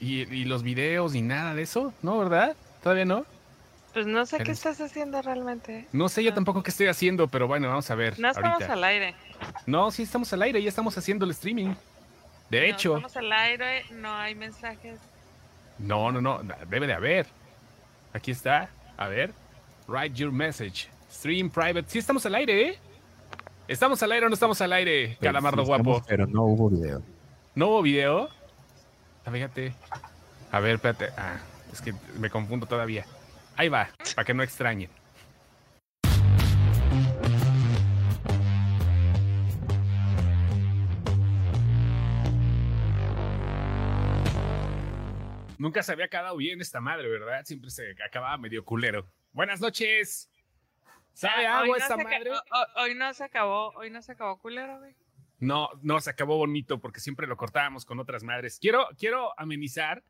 ¿Y, y los videos y nada de eso? ¿No, verdad? ¿Todavía no? Pues no sé qué estás haciendo realmente. No sé yo tampoco qué estoy haciendo, pero bueno, vamos a ver. No estamos ahorita. al aire. No, sí estamos al aire, ya estamos haciendo el streaming. De No hecho, estamos al aire, no hay mensajes. no, no, no, debe de haber. Aquí está, a ver. Write your message. Stream private. Sí estamos al aire, ¿eh? ¿Estamos al aire o no estamos al aire, Calamardo Sí, estamos, guapo? Pero no hubo video. ¿No hubo video? Ah, Fíjate. A ver, espérate. Ah, es que me confundo todavía. Ahí va, para que no extrañen. Nunca se había quedado bien esta madre, ¿verdad? Siempre se acababa medio culero. Buenas noches. ¿Sabe Ah, hoy agua no esta madre? ho- ho- Hoy no se acabó, hoy no se acabó culero, güey. No, no, se acabó bonito porque siempre lo cortábamos con otras madres. Quiero, quiero amenizar,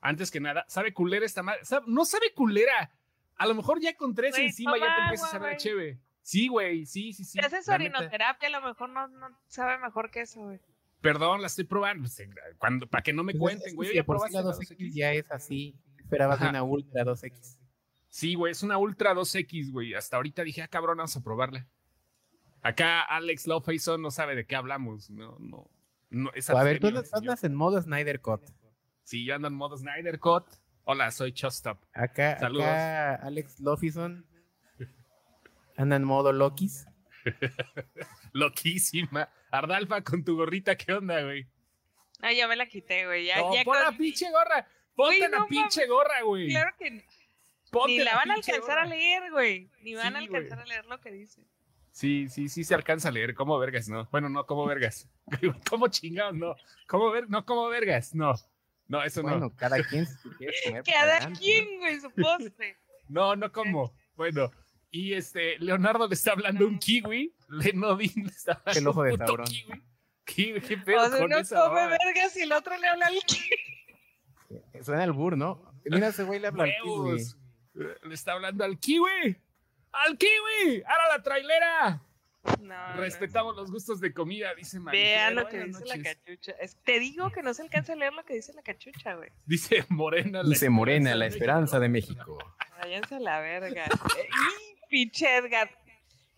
antes que nada, ¿sabe culera esta madre? ¿Sabe- No sabe culera. A lo mejor ya con tres encima ya te empiezas a güey. cheve. Sí, güey, sí, sí, sí. Si haces orinoterapia, a lo mejor no, no sabe mejor que eso, güey. Perdón, la estoy probando. Cuando, para que no me Pues cuenten, es que güey. si ¿Ya de por sí probaste la la 2X 2X? ya es así. Esperabas Ajá. una Ultra 2X. Sí, güey, es una Ultra 2X, güey. Hasta ahorita dije, ah, cabrón, vamos a probarla. Acá Alex Lofason no sabe de qué hablamos. No, no. no es a ver, tú andas- en modo Snyder Cut. Sí, yo ando en modo Snyder Cut. Hola, soy Chostop. Acá, Saludos. acá Alex Lofison anda en modo Lokis. Loquísima. Ardalfa con tu gorrita, ¿qué onda, güey? Ah, ya me la quité, güey. Ya, No, ya pon la pinche gorra. Ponte Güey, la no pinche gorra, güey. Claro que no. Ponte ni la van a alcanzar a leer, güey. Ni van a alcanzar güey. a leer lo que dice. Sí, sí, sí se alcanza a leer. ¿Cómo vergas? No. Bueno, no, ¿cómo vergas? ¿Cómo chingados? No. ¿Cómo ver? No, ¿cómo vergas? No. No, eso no. Bueno, cada quien si comer. Cada adelante. quien, güey, su postre. No, no como. Bueno. Y este, Leonardo le está hablando un kiwi. Lenodin le está hablando El ojo de un puto tabrón. kiwi. ¿Qué, qué pedo O sea, con uno esa come vergas y el otro le habla al Suena el bur, ¿no? Mira, ese güey le habla al kiwi. Le está hablando al kiwi. ¡Al kiwi! ¡Ahora la trailera! No, no, Respetamos los gustos de comida, dice no. Marifer. Vea lo que Buenas dice la cachucha. Es- te digo que no se alcanza a leer lo que dice la cachucha, güey. Dice Morena. la Dice Morena, la esperanza de México. Váyanse a la verga. Y pinche Edgar.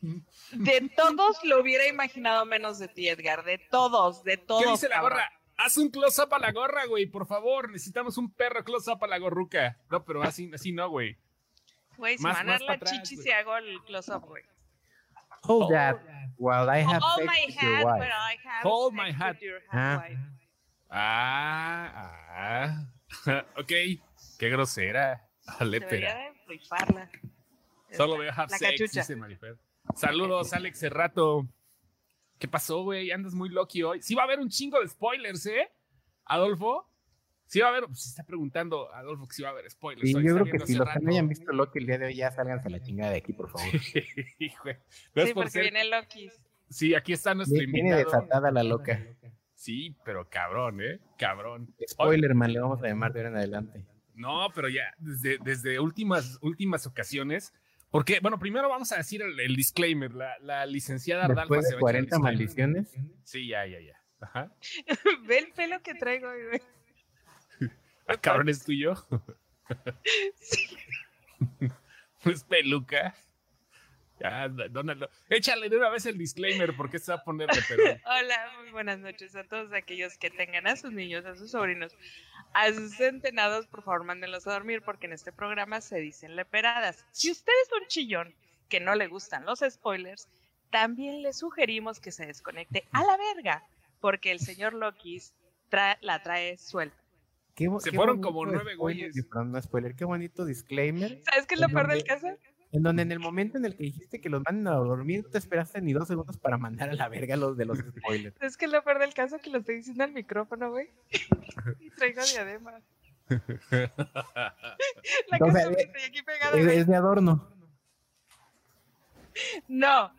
De todos lo hubiera imaginado menos de ti, Edgar. De todos, de todos. ¿Qué dice la gorra? Haz un close-up a la gorra, güey, por favor. Necesitamos un perro close-up a la gorruca. No, pero así, así no, güey. Güey, si Más- van a más dar la atrás, chichi si hago el close-up, güey. Hold that while I have Hold sex my with your hat, wife. but I have Hold my hat. your Ah. wife. Ah, ah. ok. Qué grosera. Vale, Debería pera. de rifarla. Solo veo have La sex, dice Marifer. Saludos, Alex Cerrato. ¿Qué pasó, güey? Andas muy lucky hoy. Sí va a haber un chingo de spoilers, ¿eh? Adolfo. Sí va a haber, pues se está preguntando Adolfo que sí va a haber spoilers. Hoy, yo creo que si los que no hayan visto Loki el día de hoy, ya sálganse a la chingada de aquí, por favor. Hijo, no es Sí, por porque ser- viene Loki. Sí, aquí está nuestro Viene viene invitado. desatada la loca. Sí, pero cabrón, ¿eh? Cabrón. Spoiler, man, le vamos a llamar de ahora en adelante. No, pero ya desde, desde últimas, últimas ocasiones. Porque, bueno, primero vamos a decir el, el disclaimer. La, la licenciada Ardalfa Después se de va a echar el 40 disclaimer. maldiciones, Sí, ya, ya, ya. Ajá. Ve el pelo que traigo, güey. Cabrón es tuyo. es peluca. Ya, Donald. Échale de una vez el disclaimer porque se va a poner de. Hola, muy buenas noches a todos aquellos que tengan a sus niños, a sus sobrinos, a sus centenados, por favor, mándenlos a dormir porque en este programa se dicen leperadas. Si usted es un chillón que no le gustan los spoilers, también le sugerimos que se desconecte a la verga porque el señor Loki tra- la trae suelta. Qué Se qué fueron como nueve güeyes. perdón, no spoiler, qué bonito disclaimer. ¿Sabes qué es lo ¿En peor del caso? En donde en el momento en el que dijiste que los manden a dormir, no te esperaste ni dos segundos para mandar a la verga los de los spoilers. Es que es lo peor del caso que lo estoy diciendo al micrófono, güey. y traigo diadema. La casa eh, estoy aquí pegada, Es, es de adorno. No.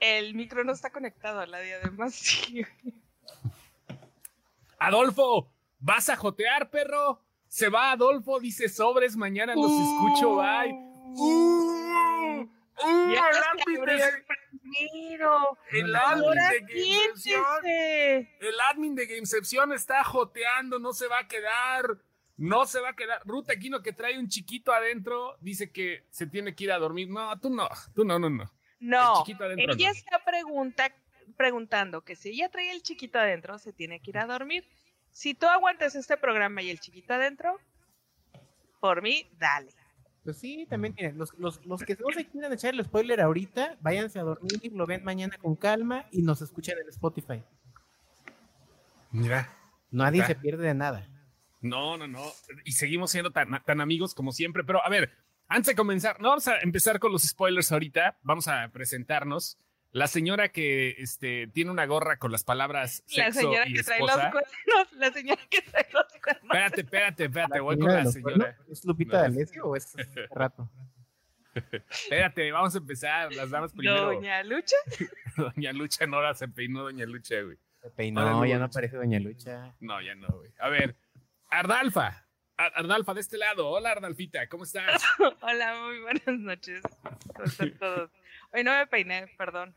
El micro no está conectado a la diadema. Sí. Adolfo, ¿vas a jotear, perro? Se va Adolfo, dice sobres, mañana los escucho, bye. Uh, ¡Uh, Ya el el admin de Gamecepción! siéntese. El admin de Gamecepción está joteando, no se va a quedar. No se va a quedar. Ruta Aquino que trae un chiquito adentro, dice que se tiene que ir a dormir. No, tú no, tú no, no, no. No, El chiquito adentro ella no. está pregunta, preguntando que si ella trae el chiquito adentro, se tiene que ir a dormir. Si tú aguantas este programa y el chiquito adentro, por mí, dale. Pues sí, también tienen. Los, los, los que no se quieran echar el spoiler ahorita, váyanse a dormir, lo ven mañana con calma y nos escuchan en Spotify. Mira. Nadie Ah. se pierde de nada. No, no, no. Y seguimos siendo tan, tan amigos como siempre. Pero a ver, antes de comenzar, no vamos a empezar con los spoilers ahorita. Vamos a presentarnos. La señora que este, tiene una gorra con las palabras La sexo señora y que trae los esposa. cuernos, la señora que trae los cuernos. Espérate, espérate, espérate. La Voy con la señora. cuernos, ¿Es Lupita No. D'Alessio o es hace rato? Espérate, vamos a empezar. Las damas primero. Doña Lucha. Doña Lucha no la se peinó, Doña Lucha, güey. Se peinó, Ahora ya no aparece Doña Lucha. No, ya no, güey. A ver, Ardalfa. Ar- Ardalfa, de este lado. Hola, Ardalfita, ¿cómo estás? Hola, muy buenas noches. ¿Cómo están todos? Hoy no me peiné, perdón.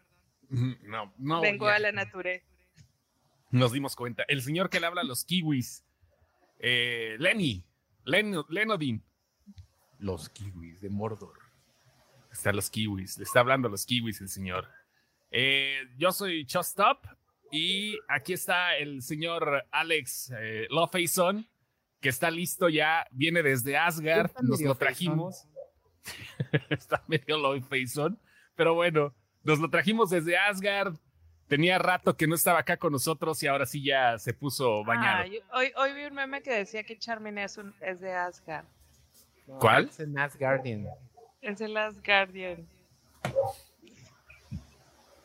No, no. Vengo ya. a la nature. Nos dimos cuenta. El señor que le habla a los kiwis. Eh, Lenny. Len Lenodin. Los kiwis de Mordor. Están los kiwis. Le está hablando a los kiwis el señor. Eh, yo soy Chostop. Y aquí está el señor Alex eh, Lofeison, que está listo ya. Viene desde Asgard. Está Nos lo trajimos. está medio Lofeison. Pero bueno, nos lo trajimos desde Asgard. Tenía rato que no estaba acá con nosotros y ahora sí ya se puso bañado. Ah, yo- hoy, hoy vi un meme que decía que Charmin es, un, es de Asgard. ¿Cuál? Es en Asgardian. Es el Asgardian.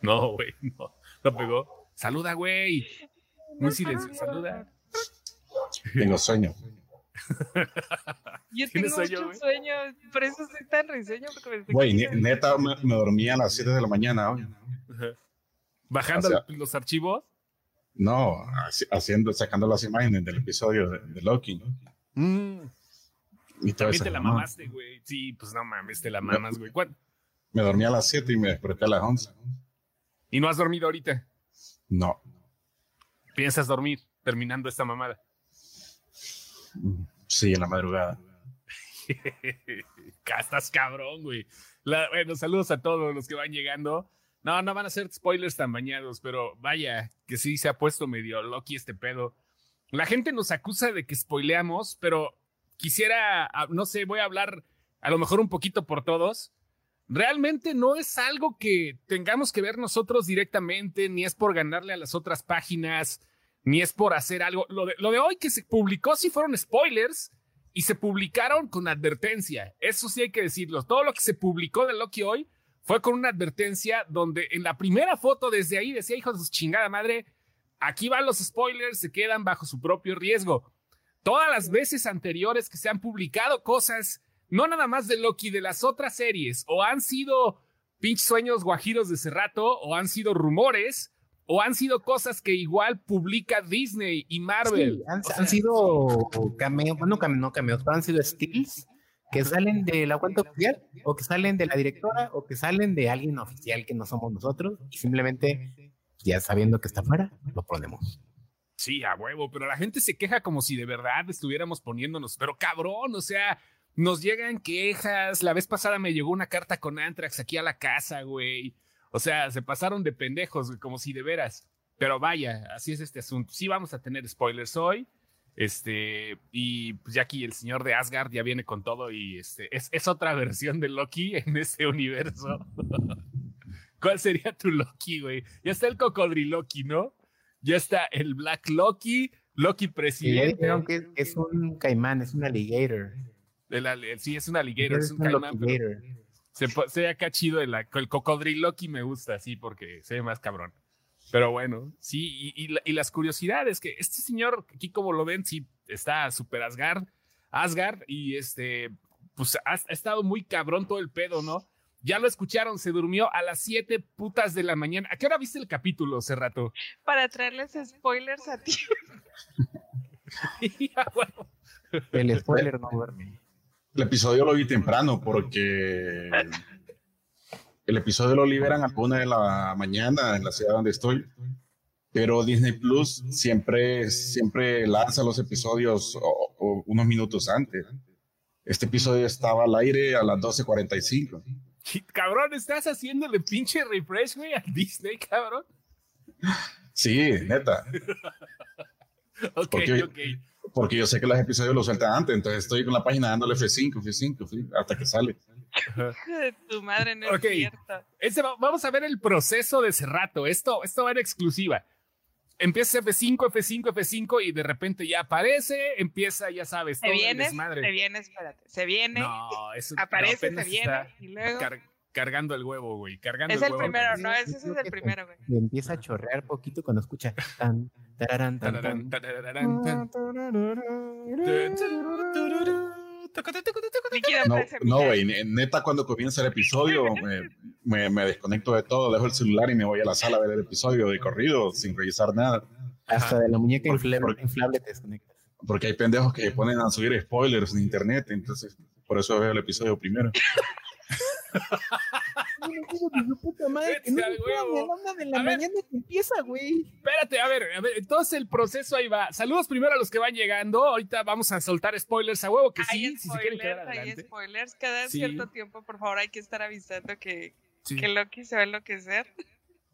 No, güey, no. No pegó. Saluda, güey. Muy silencioso. Saluda. Tengo sueño. Yo ¿Tienes tengo sueño, mucho sueño, por eso estoy tan risueño. Güey, neta, me, me dormí a las 7 de la mañana hoy. Bajando O sea- los archivos. No, haci- haciendo, sacando las imágenes del episodio de, de Loki. Mm, Y también te la mamá. mamaste, güey. Sí, pues no mames, te la mamas, güey. ¿Cuán- Me dormí a las 7 y me desperté a las 11. Y no has dormido ahorita. No. Piensas dormir terminando esta mamada. Sí, en la madrugada. Ca- Estás cabrón, güey. La- bueno, saludos a todos los que van llegando. No, no van a ser spoilers tan bañados, pero vaya, que sí se ha puesto medio Loki este pedo. La gente nos acusa de que spoileamos, pero quisiera, ah, no sé, voy a hablar a lo mejor un poquito por todos. Realmente no es algo que tengamos que ver nosotros directamente, ni es por ganarle a las otras páginas, ni es por hacer algo. Lo de, lo de hoy que se publicó sí fueron spoilers y se publicaron con advertencia. Eso sí hay que decirlo. Todo lo que se publicó de Loki hoy fue con una advertencia donde en la primera foto desde ahí decía, hijos de su chingada madre, aquí van los spoilers, se quedan bajo su propio riesgo. Todas las veces anteriores que se han publicado cosas, no nada más de Loki, de las otras series, o han sido pinches sueños guajiros de ese rato, o han sido rumores, o han sido cosas que igual publica Disney y Marvel. Sí, han, O sea, han sido cameos, bueno, no cameos, pero han sido stills que salen de la cuenta oficial, o que salen de la directora, o que salen de alguien oficial que no somos nosotros, y simplemente, ya sabiendo que está afuera, lo ponemos. Sí, a huevo, pero la gente se queja como si de verdad estuviéramos poniéndonos, pero cabrón, o sea, nos llegan quejas. La vez pasada me llegó una carta con Antrax aquí a la casa, güey. O sea, se pasaron de pendejos, como si de veras. Pero vaya, así es este asunto. Sí vamos a tener spoilers hoy. Este, y pues ya aquí el señor de Asgard ya viene con todo y este, es, es otra versión de Loki en este universo. ¿Cuál sería tu Loki, güey? Ya está el cocodriloki, ¿no? Ya está el Black Loki, Loki presidente. dijeron que es un caimán, es un alligator. El sí, es un alligator, es un un caimán, pero. Se, se ve acá chido el, el cocodriloki me gusta, sí, porque se ve más cabrón. Pero bueno, sí, y, y la- y las curiosidades, que este señor, aquí como lo ven, sí, está super Asgard, Asgard, y este, pues ha, ha estado muy cabrón todo el pedo, ¿no? Ya lo escucharon, se durmió a las 7 putas de la mañana. ¿A qué hora viste el capítulo hace rato? Para traerles spoilers a ti. Ah, bueno. El spoiler no duerme. El episodio lo vi temprano porque el episodio lo liberan a una de la mañana en la ciudad donde estoy, pero Disney Plus siempre, siempre lanza los episodios o- o unos minutos antes. Este episodio estaba al aire a las 12.45. Cabrón, ¿estás haciéndole pinche refresh, güey, a Disney, cabrón? Sí, neta, Ok, ok. Porque yo sé que los episodios los sueltan antes, entonces estoy con la página dándole F5, F5, F5, hasta que sale. Hijo de tu madre, no Ok. es cierto. Ese va- vamos a ver el proceso de ese rato. Esto, esto va en exclusiva. Empieza F5, F5, F5 y de repente ya aparece, empieza, ya sabes, Se todo el viene, desmadre. se viene, espérate. Se viene, No, eso aparece, apenas se viene y luego. Car- cargando el huevo, güey. Cargando Es el el huevo. primero, apenas. no, ese, ese es el primero, güey. Y empieza a chorrear poquito cuando escucha tan, tararán, tan, Tararán, tan. Líquido No, no, güey, ne- neta, cuando comienza el episodio, me, me- me desconecto de todo, dejo el celular y me voy a la sala a ver el episodio de corrido sin revisar nada. Hasta de la muñeca inflable, por- inflable te desconectas. Porque hay pendejos que ponen a subir spoilers en internet, entonces por eso veo el episodio primero. puta madre, que no Vete al me huevo. a la una de la A ver. mañana que empieza, güey. Espérate, a ver, a ver, entonces el proceso ahí va. Saludos primero a los que van llegando. Ahorita vamos a soltar spoilers a huevo, que sí, Hay si se quieren quedar spoilers, hay adelante. spoilers. Cada Sí. cierto tiempo, por favor, hay que estar avisando que, Sí. que Loki se va a enloquecer.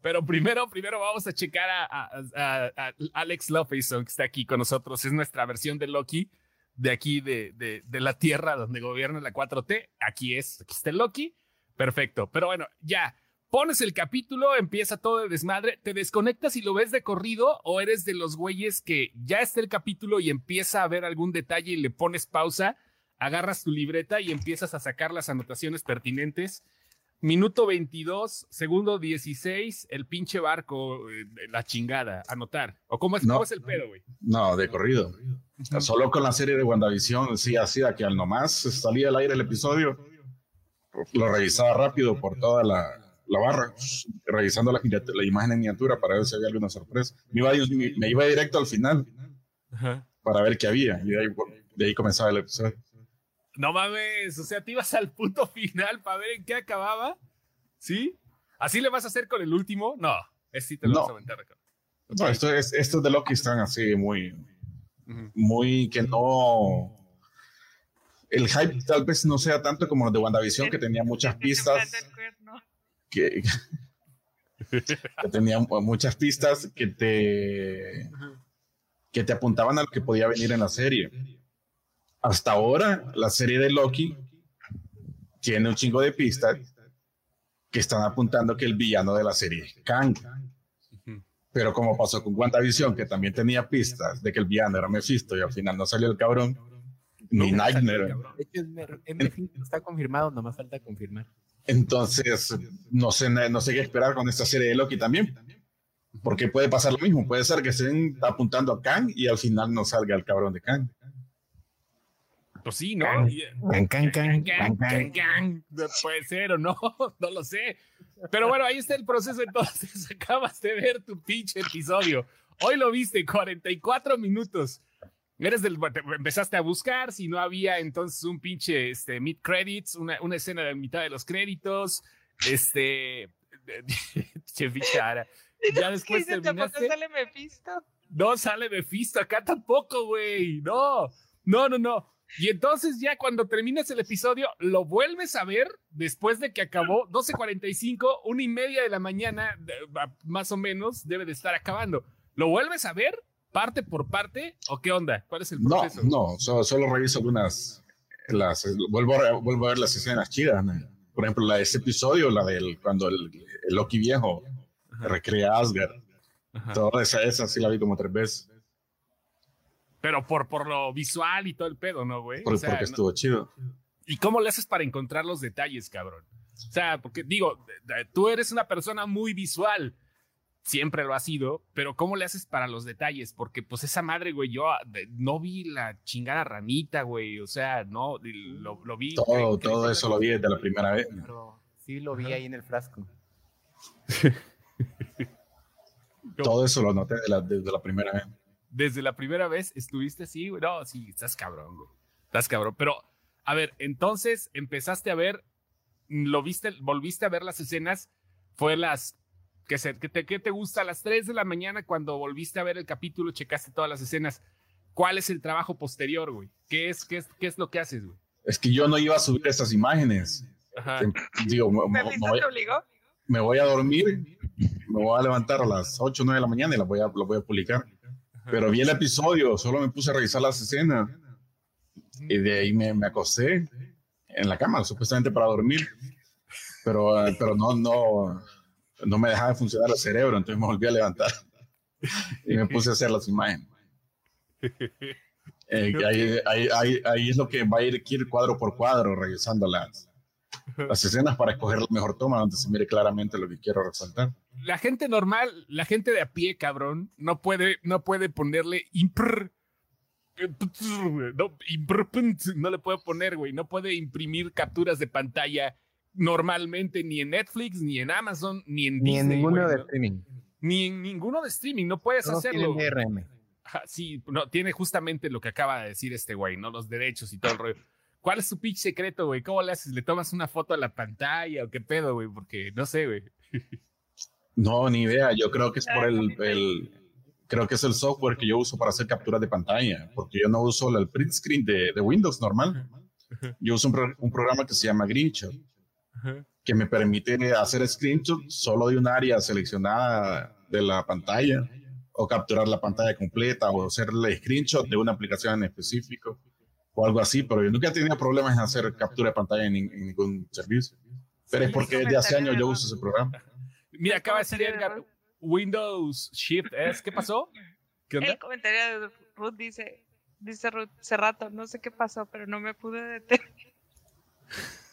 Pero primero, primero vamos a checar a, a- a- a Alex Loveyson, que está aquí con nosotros. Es nuestra versión de Loki, de aquí, de, de, de la Tierra donde gobierna la 4T. Aquí es, aquí está el Loki. Perfecto. Pero bueno, ya. Pones el capítulo, empieza todo de desmadre, te desconectas y lo ves de corrido o eres de los güeyes que ya está el capítulo y empieza a ver algún detalle y le pones pausa, agarras tu libreta y empiezas a sacar las anotaciones pertinentes Minuto 22, segundo 16, el pinche barco, eh, la chingada, anotar. ¿O cómo es, No. cómo es el pedo, güey? No, de corrido. Solo con la serie de WandaVision, sí, así, a que al nomás salía al aire el episodio, lo revisaba rápido por toda la, la barra, revisando la, imagen en miniatura para ver si había alguna sorpresa. Me iba, me iba directo al final para ver qué había, y de ahí, de ahí comenzaba el episodio. No mames, o sea, te ibas al punto final para ver en qué acababa. ¿Sí? ¿Así le vas a hacer con el último? No, es sí te lo No. vas a aventar. acá. No, esto es, estos de Loki están así muy, muy que no. El hype tal vez no sea tanto como los de WandaVision, que tenía muchas pistas. que, que tenía muchas pistas que te que te apuntaban a lo que podía venir en la serie. Hasta ahora, la serie de Loki tiene un chingo de pistas que están apuntando que el villano de la serie es Kang. Pero como pasó con WandaVision, que también tenía pistas de que el villano era Mephisto y al final no salió el cabrón, ni Nunca salió, Nightmare. De hecho, está confirmado, nomás falta confirmar. Entonces, no sé, no sé qué esperar con esta serie de Loki también. Porque puede pasar lo mismo. Puede ser que estén apuntando a Kang y al final no salga el cabrón de Kang. Pues sí, ¿no? Can, can, can. Puede ser o no, no lo sé. Pero bueno, ahí está el proceso entonces. Acabas de ver tu pinche episodio. Hoy lo viste, 44 minutos. Eres del, te- empezaste a buscar, si no había entonces un pinche este, mid credits, una, una escena de mitad de los créditos, este, che, bichara. Ya después ¿Qué dice? ¿Tampoco terminaste. sale Mephisto? No sale Mephisto acá tampoco, güey. No, no, no, no. Y entonces ya cuando terminas el episodio, lo vuelves a ver después de que acabó 12.45, una y media de la mañana, más o menos, debe de estar acabando. ¿Lo vuelves a ver parte por parte o qué onda? ¿Cuál es el No, proceso? no, solo, solo reviso algunas. Las, vuelvo, a, vuelvo a ver las escenas chidas. ¿no? Por ejemplo, la de ese episodio, la del cuando el, el Loki viejo Ajá, recrea a Asgard. ajá. Toda esa, esa sí la vi como tres veces. Pero por, por lo visual y todo el pedo, ¿no, güey? por- O sea, porque no- estuvo chido. ¿Y cómo le haces para encontrar los detalles, cabrón? O sea, porque digo, tú eres una persona muy visual, siempre lo has sido, pero ¿cómo le haces para los detalles? Porque pues esa madre, güey, yo ah, no vi la chingada ranita, güey, o sea, no, y lo, lo vi. Todo, todo eso lo vi desde la primera vez. Pero sí lo vi ahí en el frasco. Todo eso lo noté de la- desde la primera vez. Desde la primera vez estuviste así, güey. No, sí, estás cabrón, güey. Estás cabrón. Pero, a ver, entonces empezaste a ver lo viste, volviste a ver las escenas, fue las que, se, que, te, que te gusta a las 3 de la mañana cuando volviste a ver el capítulo, checaste todas las escenas. ¿Cuál es el trabajo posterior, güey? ¿Qué es, qué es, qué es lo que haces, güey? Es que yo no iba a subir esas imágenes. Ajá. Digo, me, me- me ¿Melissa voy, te obligó? me voy a dormir, me voy a levantar a las 8 o 9 de la mañana y las voy a, las voy a publicar. Pero vi el episodio, solo me puse a revisar las escenas y de ahí me, me acosté en la cama, supuestamente para dormir. Pero, eh, pero no, no, no me dejaba de funcionar el cerebro, entonces me volví a levantar y me puse a hacer las imágenes. Eh, ahí, ahí, ahí, ahí es lo que va a ir, ir cuadro por cuadro, revisando las, las escenas para escoger la mejor toma donde se mire claramente lo que quiero resaltar. La gente normal, la gente de a pie, cabrón, no puede, no puede ponerle impr. No, impr- no le puede poner, güey. No puede imprimir capturas de pantalla normalmente ni en Netflix, ni en Amazon, ni en Ni en Disney, ninguno güey, de ¿no? streaming. Ni en ninguno de streaming. No puedes Todos hacerlo. DRM. Sí, no, tiene justamente lo que acaba de decir este güey, ¿no? Los derechos y todo el rollo. ¿Cuál es su pitch secreto, güey? ¿Cómo le haces? ¿Le tomas una foto a la pantalla o qué pedo, güey? Porque no sé, güey. No, ni idea. Yo creo que es por el, el- creo que es el software que yo uso para hacer capturas de pantalla, porque yo no uso el print screen de, de Windows normal. Yo uso un, pro- un programa que se llama Que me permite hacer screenshot solo de un área seleccionada de la pantalla, o capturar la pantalla completa, o hacerle screenshot de una aplicación en específico, o algo así. Pero yo nunca he tenido problemas en hacer captura de pantalla en, en ningún servicio. Pero es Sí, porque eso desde hace años yo uso ese programa. Mira, El acaba de Edgar, Ruth. Windows Shift S. ¿Qué pasó? ¿Qué onda? El comentario de Ruth dice, dice Ruth, hace rato, no sé qué pasó, pero no me pude detener.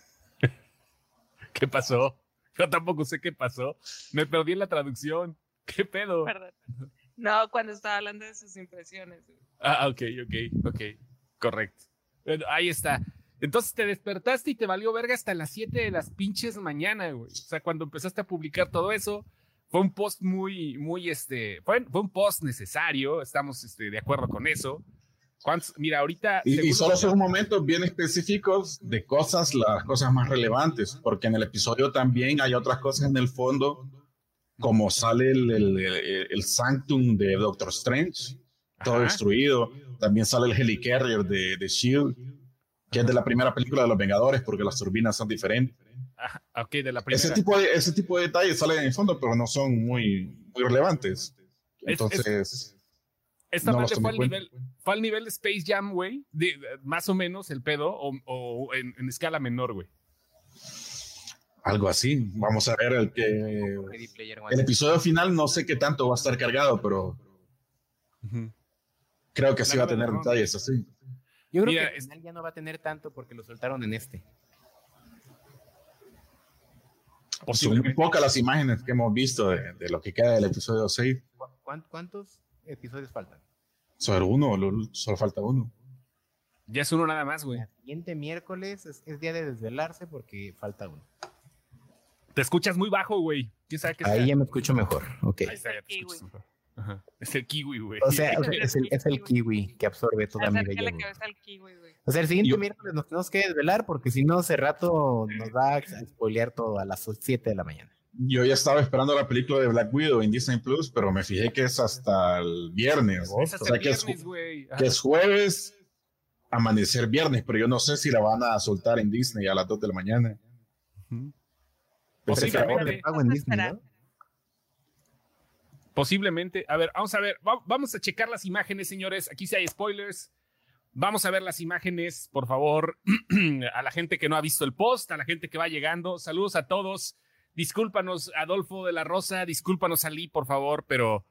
¿Qué pasó? Yo tampoco sé qué pasó. Me perdí en la traducción. ¿Qué pedo? Perdón. No, cuando estaba hablando de sus impresiones. Ah, ok, ok, ok. Correcto. Bueno, ahí está. Entonces te despertaste y te valió verga hasta las 7 de las pinches mañana, güey. O sea, cuando empezaste a publicar todo eso, fue un post muy, muy, este, fue, fue un post necesario, estamos este, de acuerdo con eso. Mira, ahorita... Y, y solo son momentos bien específicos de cosas, las cosas más relevantes, porque en el episodio también hay otras cosas en el fondo, como sale el, el, el- el Sanctum de Doctor Strange, todo Ajá. destruido. También sale el Helicarrier de, de Shield, que es de la primera película de los Vengadores, porque las turbinas son diferentes. Ajá, ok, de la primera. Ese tipo, de, ese tipo de detalles salen en el fondo, pero no son muy, muy relevantes. Entonces, Esta no madre los fue al, nivel, fue al nivel Space Jam, güey. Más o menos el pedo, o, o en, en escala menor, güey. algo así. Vamos a ver el que. El episodio final no sé qué tanto va a estar cargado, pero creo que sí va a tener detalles así. Yo creo Mira, que al final ya no va a tener tanto porque lo soltaron en este. Son Posiblemente. muy pocas las imágenes que hemos visto de, de lo que queda del episodio 6. ¿Cu- cuán- ¿Cuántos episodios faltan? Solo uno, lo- solo falta uno. Ya es uno nada más, güey. El siguiente miércoles es, es día de desvelarse porque falta uno. Te escuchas muy bajo, güey. ¿Quién sabe qué Ahí sea? ya me escucho mejor. Ok. Ahí está, ya te escuchas mejor. Ajá. Es el kiwi, güey. O sea, o sea, es, el, es el kiwi que absorbe toda mi belleza. O sea, el siguiente Yo- miércoles nos tenemos que desvelar porque si no, hace rato nos va a spoilear todo a las 7 de la mañana. Yo ya estaba esperando la película de Black Widow en Disney Plus, pero me fijé que es hasta el viernes. Es O sea, el que es, viernes, que es jueves, amanecer viernes, pero yo no sé si la van a soltar en Disney a las 2 de la mañana. Pensé que Posiblemente. ahora- de pago en Disney, ¿no? Posiblemente. A ver, vamos a ver. va- vamos a checar las imágenes, señores. Aquí sí hay spoilers. Vamos a ver las imágenes, por favor. a la gente que no ha visto el post, a la gente que va llegando. Saludos a todos. Discúlpanos, Adolfo de la Rosa. Discúlpanos, Ali, por favor, pero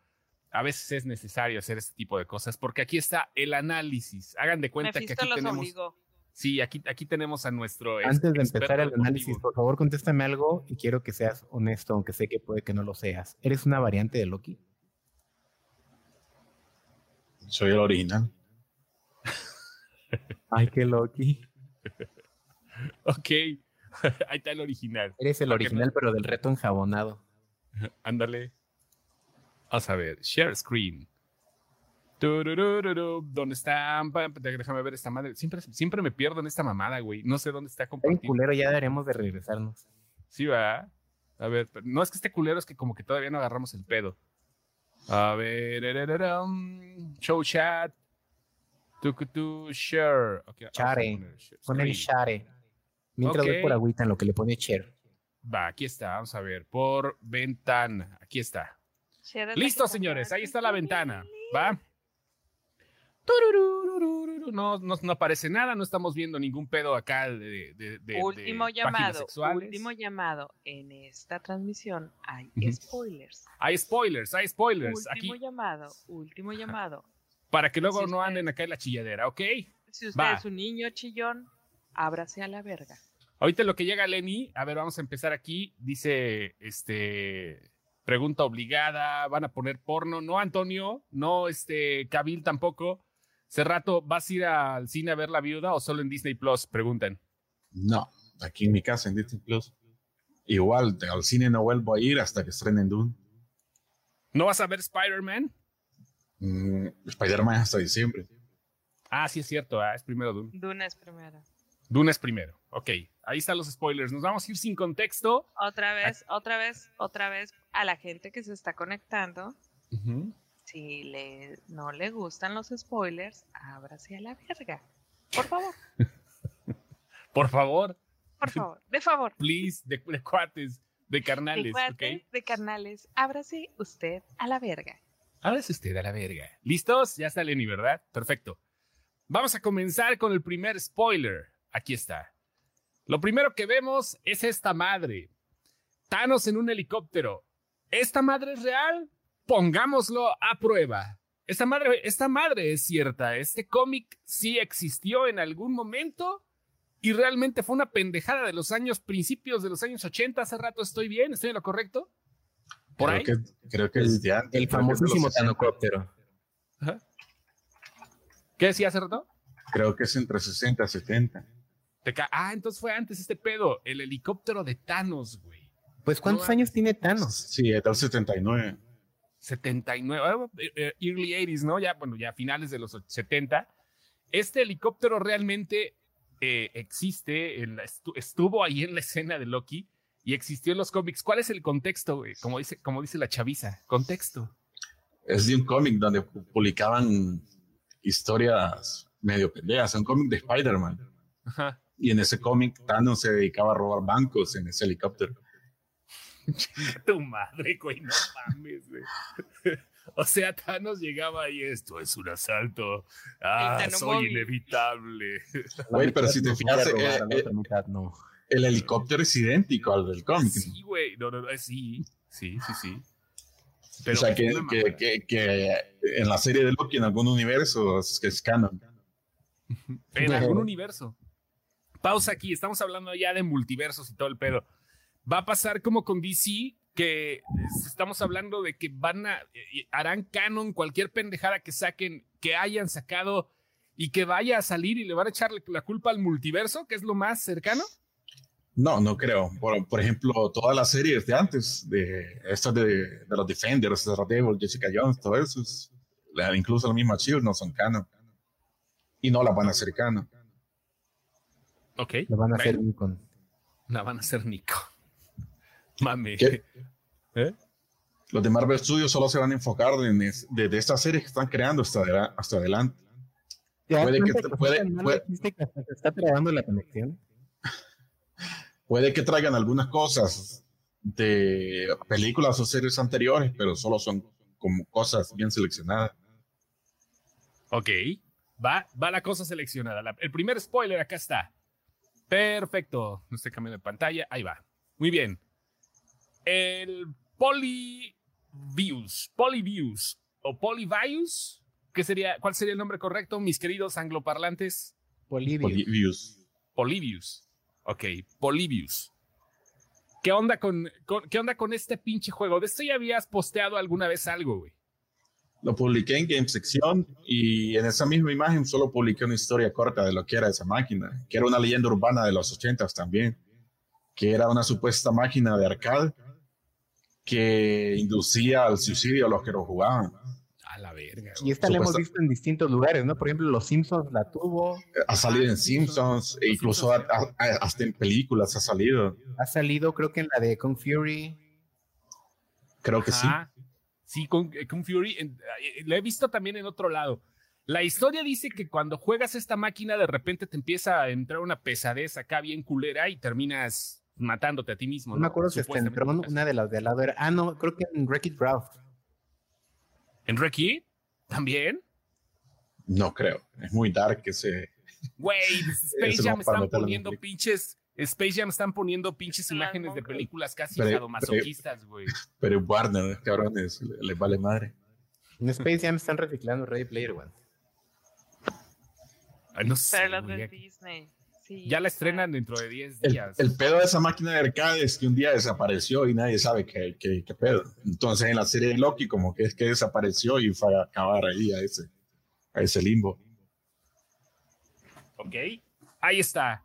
a veces es necesario hacer este tipo de cosas porque aquí está el análisis. Hagan de cuenta que Mephisto aquí los tenemos. obligó. Sí, aquí, aquí tenemos a nuestro. Antes de empezar el análisis, por favor, contéstame algo y quiero que seas honesto, aunque sé que puede que no lo seas. ¿Eres una variante de Loki? Soy el original. Ay, qué Loki. Ok. Ahí está el original. Eres el ¿Para qué original, pero del reto enjabonado. Ándale. Vamos a ver. Share screen. ¿Dónde está? Pa- Déjame ver esta madre. Siempre, siempre me pierdo en esta mamada, güey. No sé dónde está Está compartido. culero, ya daremos de regresarnos. Sí, va. A ver, pero no es que esté culero, es que como que todavía no agarramos el pedo. A ver, show chat. Tucutu, share. Okay, Share. poner share Mientras voy Ok. por agüita en lo que le pone share. Va, aquí está, vamos a ver. Por ventana. Aquí está. Share Listo, señores, ahí está la ventana. ¿Va? No, no, no aparece nada, no estamos viendo ningún pedo acá de, de, de- de Último llamado, sexuales. último llamado. En esta transmisión hay spoilers. Hay spoilers, hay spoilers. Último Aquí, llamado, último llamado. para que luego Si no usted- anden acá en la chilladera, ¿ok? Si usted Va. es un niño chillón, ábrase a la verga. Ahorita lo que llega Lenny, a ver, vamos a empezar aquí. Dice, este, pregunta obligada, van a poner porno. No, Antonio, no, este, Cabil tampoco. Hace rato, ¿vas a ir al cine a ver La Viuda o solo en Disney Plus? Preguntan. No, aquí en mi casa, en Disney Plus. Igual, al cine no vuelvo a ir hasta que estrenen Dune. ¿No vas a ver Spider-Man? Mm, Spider-Man hasta diciembre. Ah, sí es cierto, ah, es primero Dune. Duna es primera. Dune es primero. Ok, ahí están los spoilers. Nos vamos a ir sin contexto. Otra vez, otra vez, otra vez a la gente que se está conectando. Si le, no le gustan los spoilers, ábrase a la verga. Por favor, Por favor, por favor, de favor. please, de, de cuates, de De carnales, cuates, ok. de carnales, ábrase usted a la verga. Ábrase usted a la verga. ¿Listos? Ya está Lenny, ¿verdad? Perfecto. Vamos a comenzar con el primer spoiler. Aquí está. Lo primero que vemos es esta madre. Thanos en un helicóptero. ¿Esta madre es real? Pongámoslo a prueba. Esta madre, esta madre es cierta. Este cómic sí existió en algún momento y realmente fue una pendejada de los años, principios de los años 80. Hace rato estoy bien, estoy en lo correcto. Por creo ahí. Que, creo que El de los famosísimo 60. Tanocóptero. ¿Qué decía hace rato? Creo que es entre 60 y 70. Te ah, entonces fue antes este pedo. El helicóptero de Thanos, güey. Pues, ¿cuántos No, años tiene Thanos? Sí, del 79. 79, ah, eh, eh, early 80s, ¿no? Ya, bueno, ya finales de los 70. Este helicóptero realmente eh, existe, en la- estu- estuvo ahí en la escena de Loki y existió en los cómics. ¿Cuál es el contexto, güey? Como dice, como dice la chaviza, contexto. Es de un cómic donde pu- publicaban historias medio pendejas. Un cómic de Spider-Man. Ajá. Y en ese cómic, Thanos se dedicaba a robar bancos en ese helicóptero. Tu madre, güey, no mames, güey. O sea, Thanos llegaba y esto es un asalto. Ah, soy inevitable. Güey, pero si te fijas, eh, la eh, mitad no. El helicóptero es idéntico al del cómic. Sí, güey. No, no, no, sí, sí, sí, sí. o sea, que, que, que, que en la serie de Loki, en algún universo, es que es canon. En algún universo. Pausa aquí, estamos hablando ya de multiversos y todo el pedo. Va a pasar como con DC, que eh, estamos hablando de que van a, eh, harán canon cualquier pendejada que saquen, que hayan sacado y que vaya a salir y le van a echarle la culpa al multiverso, que es lo más cercano. No, no creo. Por, por ejemplo, todas las series de antes, de estas de, de los Defenders, de Daredevil, Jessica Jones, todo eso, es- incluso la misma Shield no son canon. Y no las van a hacer canon. Ok. Lo van a hacer con. La van a hacer Nico. Mame. ¿Qué? ¿Eh? Los de Marvel Studios solo se van a enfocar en es- de, de estas series que están creando hasta, adela- hasta adelante. ¿Te das Puede que- puede- puede- que se está la conexión? Puede que traigan algunas cosas de películas o series anteriores, pero solo son como cosas bien seleccionadas. Ok, va, va la cosa seleccionada. La- el primer spoiler acá está. Perfecto. No estoy cambiando de pantalla. Ahí va. Muy bien. El Polyviews, Polyviews o Polyvius, ¿qué sería, ¿cuál sería el nombre correcto, mis queridos angloparlantes? Views. Polybius. Ok, Polybius. ¿Qué onda con, con- qué onda con este pinche juego? De esto ya habías posteado alguna vez algo, güey. Lo publiqué en Game Sección y en esa misma imagen solo publiqué una historia corta de lo que era esa máquina, que era una leyenda urbana de los ochentas también, que era una supuesta máquina de arcade que inducía al suicidio a los que lo jugaban. A la verga. Y esta la hemos visto en distintos lugares, ¿no? Por ejemplo, Los Simpsons la tuvo, Ha salido en Simpsons, e incluso a- a- a- hasta en películas ha salido. ha salido creo que en la de Kung Fury. Creo que sí. Sí, con, eh, con Fury. en- eh, la he visto también en otro lado. La historia dice que cuando juegas esta máquina, de repente te empieza a entrar una pesadez acá bien culera y terminas matándote a ti mismo. No me acuerdo si hasta en Supuestamente. Tron, una de las de al lado era. Ah, no, creo que en Wreck-It Ralph. ¿En Wreck-It? ¿También? No creo. Es muy dark ese. Güey, Space Jam están poniendo pinches. Space Jam están poniendo pinches imágenes de películas casi sadomasoquistas, güey. Pero Warner, cabrones, le- les vale madre. En Space Jam están reciclando Ready Player One. Ay, no sé, Pero de Disney. Sí, Ya la estrenan dentro de 10 El, días. el pedo de esa máquina de arcade es que un día desapareció y nadie sabe qué, qué, qué pedo. Entonces en la serie de Loki como que es que desapareció y fue a acabar ahí a ese, a ese limbo. Ok. Ahí está.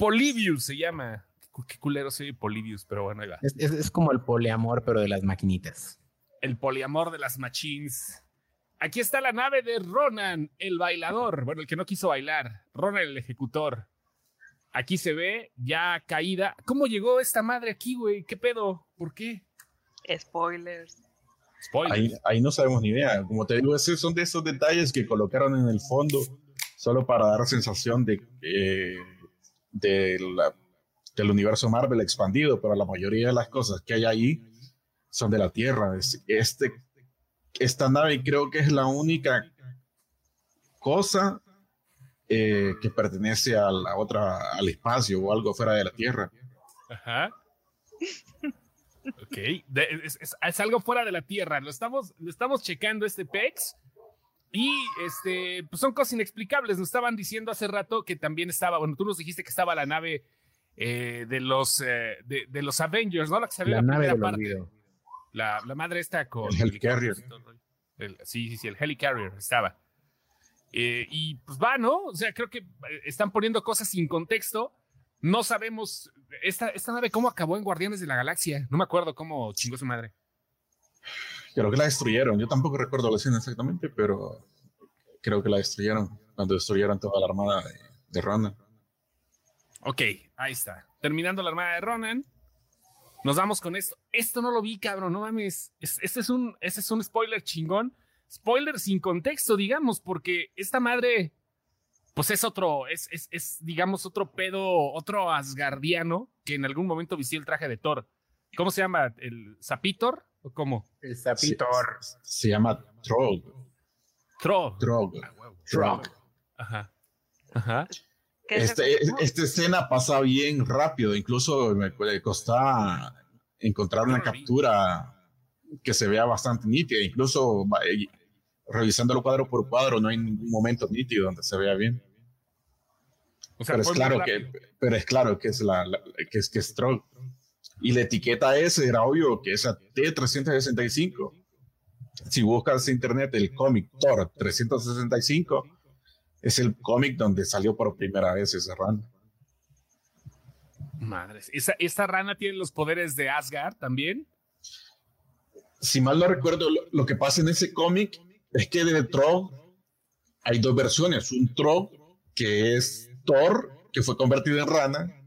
Polybius se llama. Qué, culero soy Polybius, pero bueno, ahí va. Es, es- es como el poliamor, pero de las maquinitas. El poliamor de las machines. Aquí está la nave de Ronan, el bailador. Bueno, el que no quiso bailar. Ronan, el ejecutor. Aquí se ve ya caída. ¿Cómo llegó esta madre aquí, güey? ¿Qué pedo? ¿Por qué? Spoilers. Spoiler. Ahí, ahí no sabemos ni idea. Como te digo, esos son de esos detalles que colocaron en el fondo solo para dar sensación de, eh, de del universo Marvel expandido, pero la mayoría de las cosas que hay ahí son de la Tierra. Es- Este, esta nave creo que es la única cosa eh, que pertenece a la otra, al espacio o algo fuera de la Tierra. Ajá. Ok. De- es algo fuera de la Tierra. Lo estamos, lo estamos checando este PEX. Y este, pues son cosas inexplicables. Nos estaban diciendo hace rato que también estaba, bueno, tú nos dijiste que estaba la nave eh, de los eh, de, de los Avengers, ¿no? La que salió La la nave primera parte. La, la madre está con. El Helicarrier. El- sí, sí, sí, el Helicarrier estaba. Eh, y pues va, ¿no? O sea, creo que están poniendo cosas sin contexto. No sabemos esta, esta nave cómo acabó en Guardianes de la Galaxia. No me acuerdo cómo chingó su madre. Creo que la destruyeron. Yo tampoco recuerdo la escena exactamente, pero creo que la destruyeron cuando destruyeron toda la armada de, de Ronan. Ok, ahí está. Terminando la armada de Ronan. Nos vamos con esto. Esto no lo vi, cabrón, no mames. Es- Este es un, este es un spoiler chingón. Spoiler sin contexto, digamos, porque esta madre, pues es otro, es, es, es, digamos, otro pedo, otro asgardiano que en algún momento vistió el traje de Thor. ¿Cómo se llama? ¿El Zapitor? ¿O cómo? El Zapitor. se llama Trog. Tro. Trog. Trog. Ajá. Ajá. ¿Qué es Este, esta escena pasa bien rápido. Incluso me me costaba encontrar una captura que se vea bastante nítida. Incluso eh, revisándolo cuadro por cuadro, no hay ningún momento nítido donde se vea bien. O sea, pero es claro que pero es claro que es la, la- que es que es Troll y la etiqueta S era obvio que es a T365 si buscas en internet el cómic Thor 365 es el cómic donde salió por primera vez ese run Madres. ¿Esa, ¿Esta rana tiene los poderes de Asgard también? si mal no recuerdo lo, lo que pasa en ese cómic es que de Trog hay dos versiones un Trog que es Thor que fue convertido en rana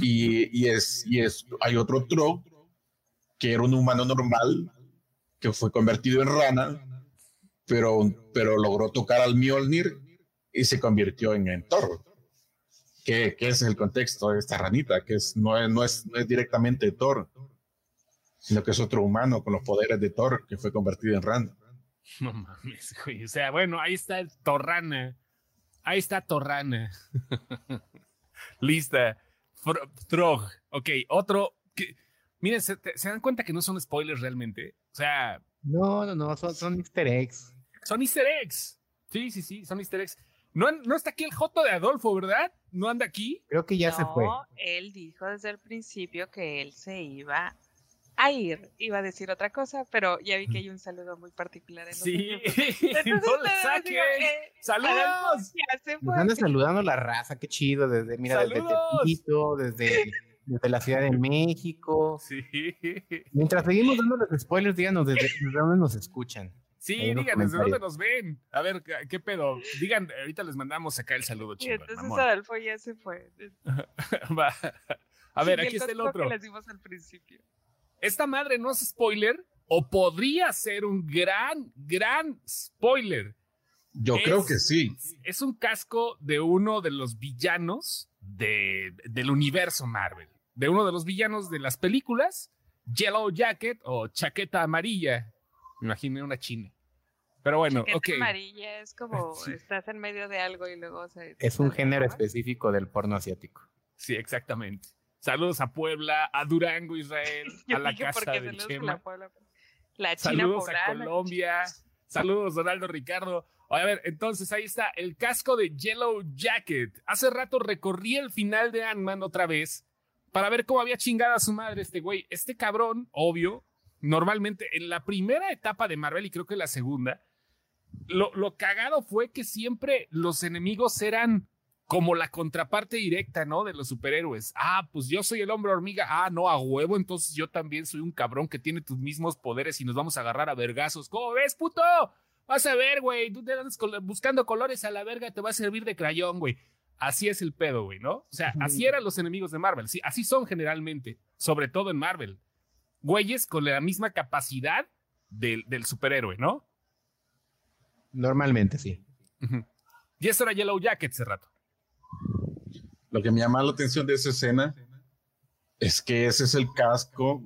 Y, y es, y es, hay otro Trog que era un humano normal que fue convertido en rana, pero, pero logró tocar al Mjolnir y se convirtió en, en Thor. Que, que es el contexto de esta ranita, que es, no, es, no, es, no es directamente Thor, sino que es otro humano con los poderes de Thor que fue convertido en rana. No mames, güey. O sea, bueno, ahí está el Torrana. Ahí está Torrana. Lista. Fro- Throg. Ok, otro. Que, miren, ¿se, te- ¿se dan cuenta que no son spoilers realmente? O sea, No, no, no, son, son easter eggs. son easter eggs. Sí, sí, sí, son easter eggs. No, no está aquí el Joto de Adolfo, ¿verdad? ¿No anda aquí? Creo que ya se fue. No, él dijo desde el principio que él se iba a ir. Iba a decir otra cosa, pero ya vi que hay un saludo muy particular en los Sí. minutos. no Entonces, le saques. digan, eh, ¡Saludos! Adolfo ya se Nos fue. anda saludando la raza, qué chido, desde, mira, desde. Tepito, desde, desde la Ciudad de México. Sí. Mientras seguimos dando los spoilers, díganos desde, desde dónde nos escuchan. Sí, digan, ¿desde dónde nos ven? A ver, ¿qué, qué pedo? Digan, ahorita les mandamos acá el saludo Y chingón, entonces. Adolfo ya se fue. Va. A ver, Y aquí está el otro. que les dimos al principio. Esta madre no es spoiler o podría ser un gran, gran spoiler. Yo Es- creo que sí. Es un casco de uno de los villanos de, del universo Marvel. De uno de los villanos de las películas, Yellow Jacket o Chaqueta Amarilla. Me imaginé una china. Pero bueno, Chaqueta ok. amarilla es como Sí. estás en medio de algo y luego se. Es un género específico del porno asiático. Sí, exactamente. Saludos a Puebla, a Durango, Israel, a la casa del a Chema. la. La China Saludos a poblana. Colombia. Saludos, Donaldo Ricardo. A ver, entonces ahí está el casco de Yellow Jacket. Hace rato recorrí el final de Ant-Man otra vez para ver cómo había chingada a su madre este güey. Este cabrón, obvio, normalmente en la primera etapa de Marvel y creo que la segunda, lo, lo cagado fue que siempre los enemigos eran como la contraparte directa, ¿no? De los superhéroes. Ah, pues yo soy el hombre hormiga. Ah, no, a huevo, entonces yo también soy un cabrón que tiene tus mismos poderes y nos vamos a agarrar a vergazos. ¿Cómo ves, puto? Vas a ver, güey, tú te andas buscando colores a la verga, te va a servir de crayón, güey. Así es el pedo, güey, ¿no? O sea, así eran los enemigos de Marvel. Sí, así son generalmente, sobre todo en Marvel. Güeyes con la misma capacidad del, del superhéroe, ¿no? Normalmente sí. Y eso era Yellow Jacket hace rato. Lo que me llama la atención de esa escena es que ese es el casco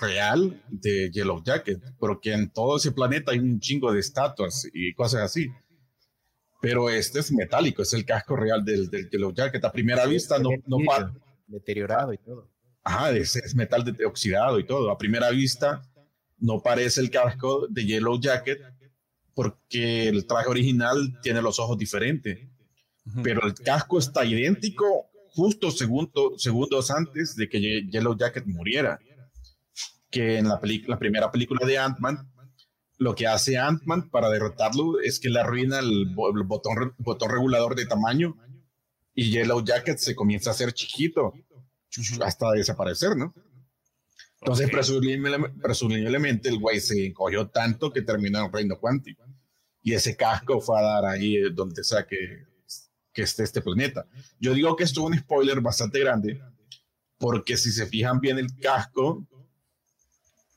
real de Yellow Jacket, porque en todo ese planeta hay un chingo de estatuas y cosas así. Pero este es metálico, es el casco real del, del Yellow Jacket. A primera vista no, no pa- Deteriorado y todo. Ajá, es, es metal de- oxidado y todo. A primera vista no parece el casco de Yellow Jacket porque el traje original tiene los ojos diferentes pero el casco está idéntico justo segundo, segundos antes de que Ye- Yellow Jacket muriera. Que en la, la primera película de Ant-Man, lo que hace Ant-Man para derrotarlo es que le arruina el, bo- el botón, re- botón regulador de tamaño y Yellow Jacket se comienza a hacer chiquito hasta desaparecer, ¿no? Entonces, Ok. presumible- presumiblemente, el güey se encogió tanto que terminó en el reino cuántico. Y ese casco fue a dar ahí eh, donde sea que, que esté este planeta. Yo digo que esto es un spoiler bastante grande, porque si se fijan bien el casco,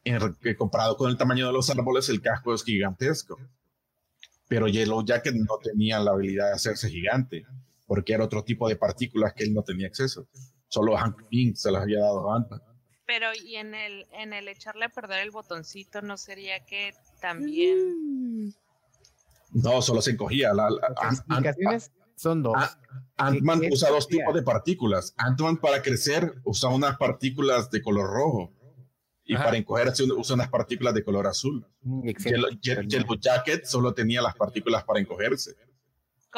en comparado con el tamaño de los árboles, el casco es gigantesco. Pero Yellow Jacket no tenía la habilidad de hacerse gigante, porque era otro tipo de partículas que él no tenía acceso. Solo Hank Pym se las había dado a Ant-Man. Pero y en el, en el echarle a perder el botoncito, ¿no sería que también... No, solo se encogía. La, la- Las Ant- explicaciones son dos. Ah, Ant-Man ¿Qué- qué usa dos tipos de partículas. Ant-Man para crecer usa unas partículas de color rojo y Ajá. para encogerse usa unas partículas de color azul. Inyección. Yellow, Ye- Yellow Jacket solo tenía las partículas para encogerse.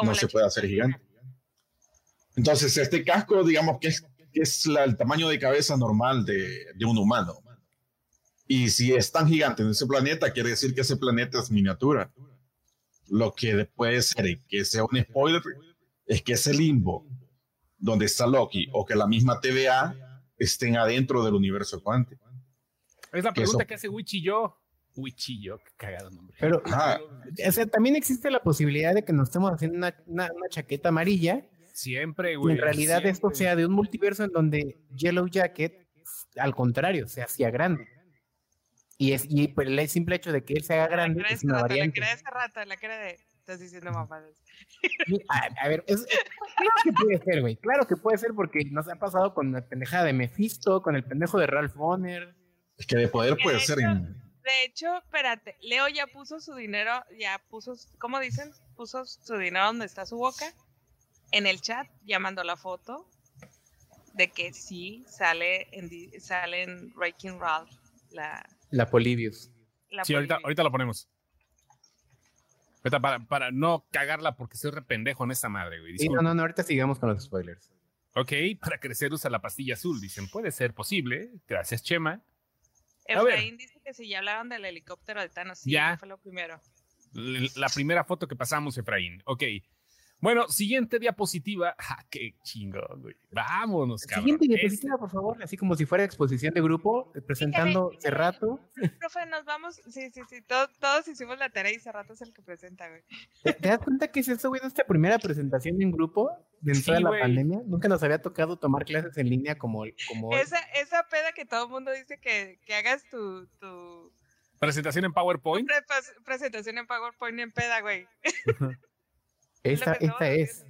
no se puede hacer gigante. Entonces, este casco, digamos que es, que es la- el tamaño de cabeza normal de, de un humano. Y si es tan gigante en ese planeta, quiere decir que ese planeta es miniatura. Lo que puede ser que sea un spoiler es que ese limbo donde está Loki o que la misma TVA estén adentro del universo cuántico. Es la Que eso- pregunta que hace Wichillo. Wichillo, qué cagado nombre. Pero Ajá. o sea, también existe la posibilidad de que nos estemos haciendo una, una- una chaqueta amarilla Siempre, y güey. en realidad esto siempre. sea de un multiverso en donde Yellow Jacket, al contrario, se hacía grande. Y, es, y por el simple hecho de que él se haga La grande cara de es ese una rato, la variante. cara de ese rato, la cara de... Estás diciendo mamadas. A, a ver, es- claro que puede ser, güey. Claro que puede ser porque nos ha pasado con la pendejada de Mephisto, con el pendejo de Ralph Bonner. Es que de poder puede De ser hecho, en, De hecho, espérate, Leo ya puso su dinero, ya puso, ¿cómo dicen? Puso su dinero donde está su boca, en el chat, ya mandó la foto de que sí sale en, di- sale en Breaking Ralph la, La Polybius. la Sí, ahorita, ahorita lo ponemos. Para, para no cagarla porque soy re pendejo en esta madre, güey. Sí, no, no, no, ahorita sigamos con los spoilers. Ok, para crecer usa la pastilla azul. Dicen, puede ser posible. Gracias, Chema. Efraín dice que si ya hablaron del helicóptero de Thanos, sí, Ya. fue lo primero. La primera foto que pasamos, Efraín. Ok. Bueno, siguiente diapositiva. Ah, qué chingón, güey. Vámonos, cabrón. Siguiente diapositiva, por favor, así como si fuera exposición de grupo, eh, presentando Cerrato. Profe, nos vamos. Sí, sí, sí. todo- todos hicimos la tarea y Cerrato es el que presenta, güey. ¿Te, te das cuenta que es eso, güey? Nuestra primera presentación en grupo dentro Sí, de la güey. pandemia. Nunca nos había tocado tomar clases en línea como, como. Esa, esa peda que todo el mundo dice que, que hagas tu, tu Presentación en PowerPoint. pre- presentación en PowerPoint en peda, güey. Esta, es.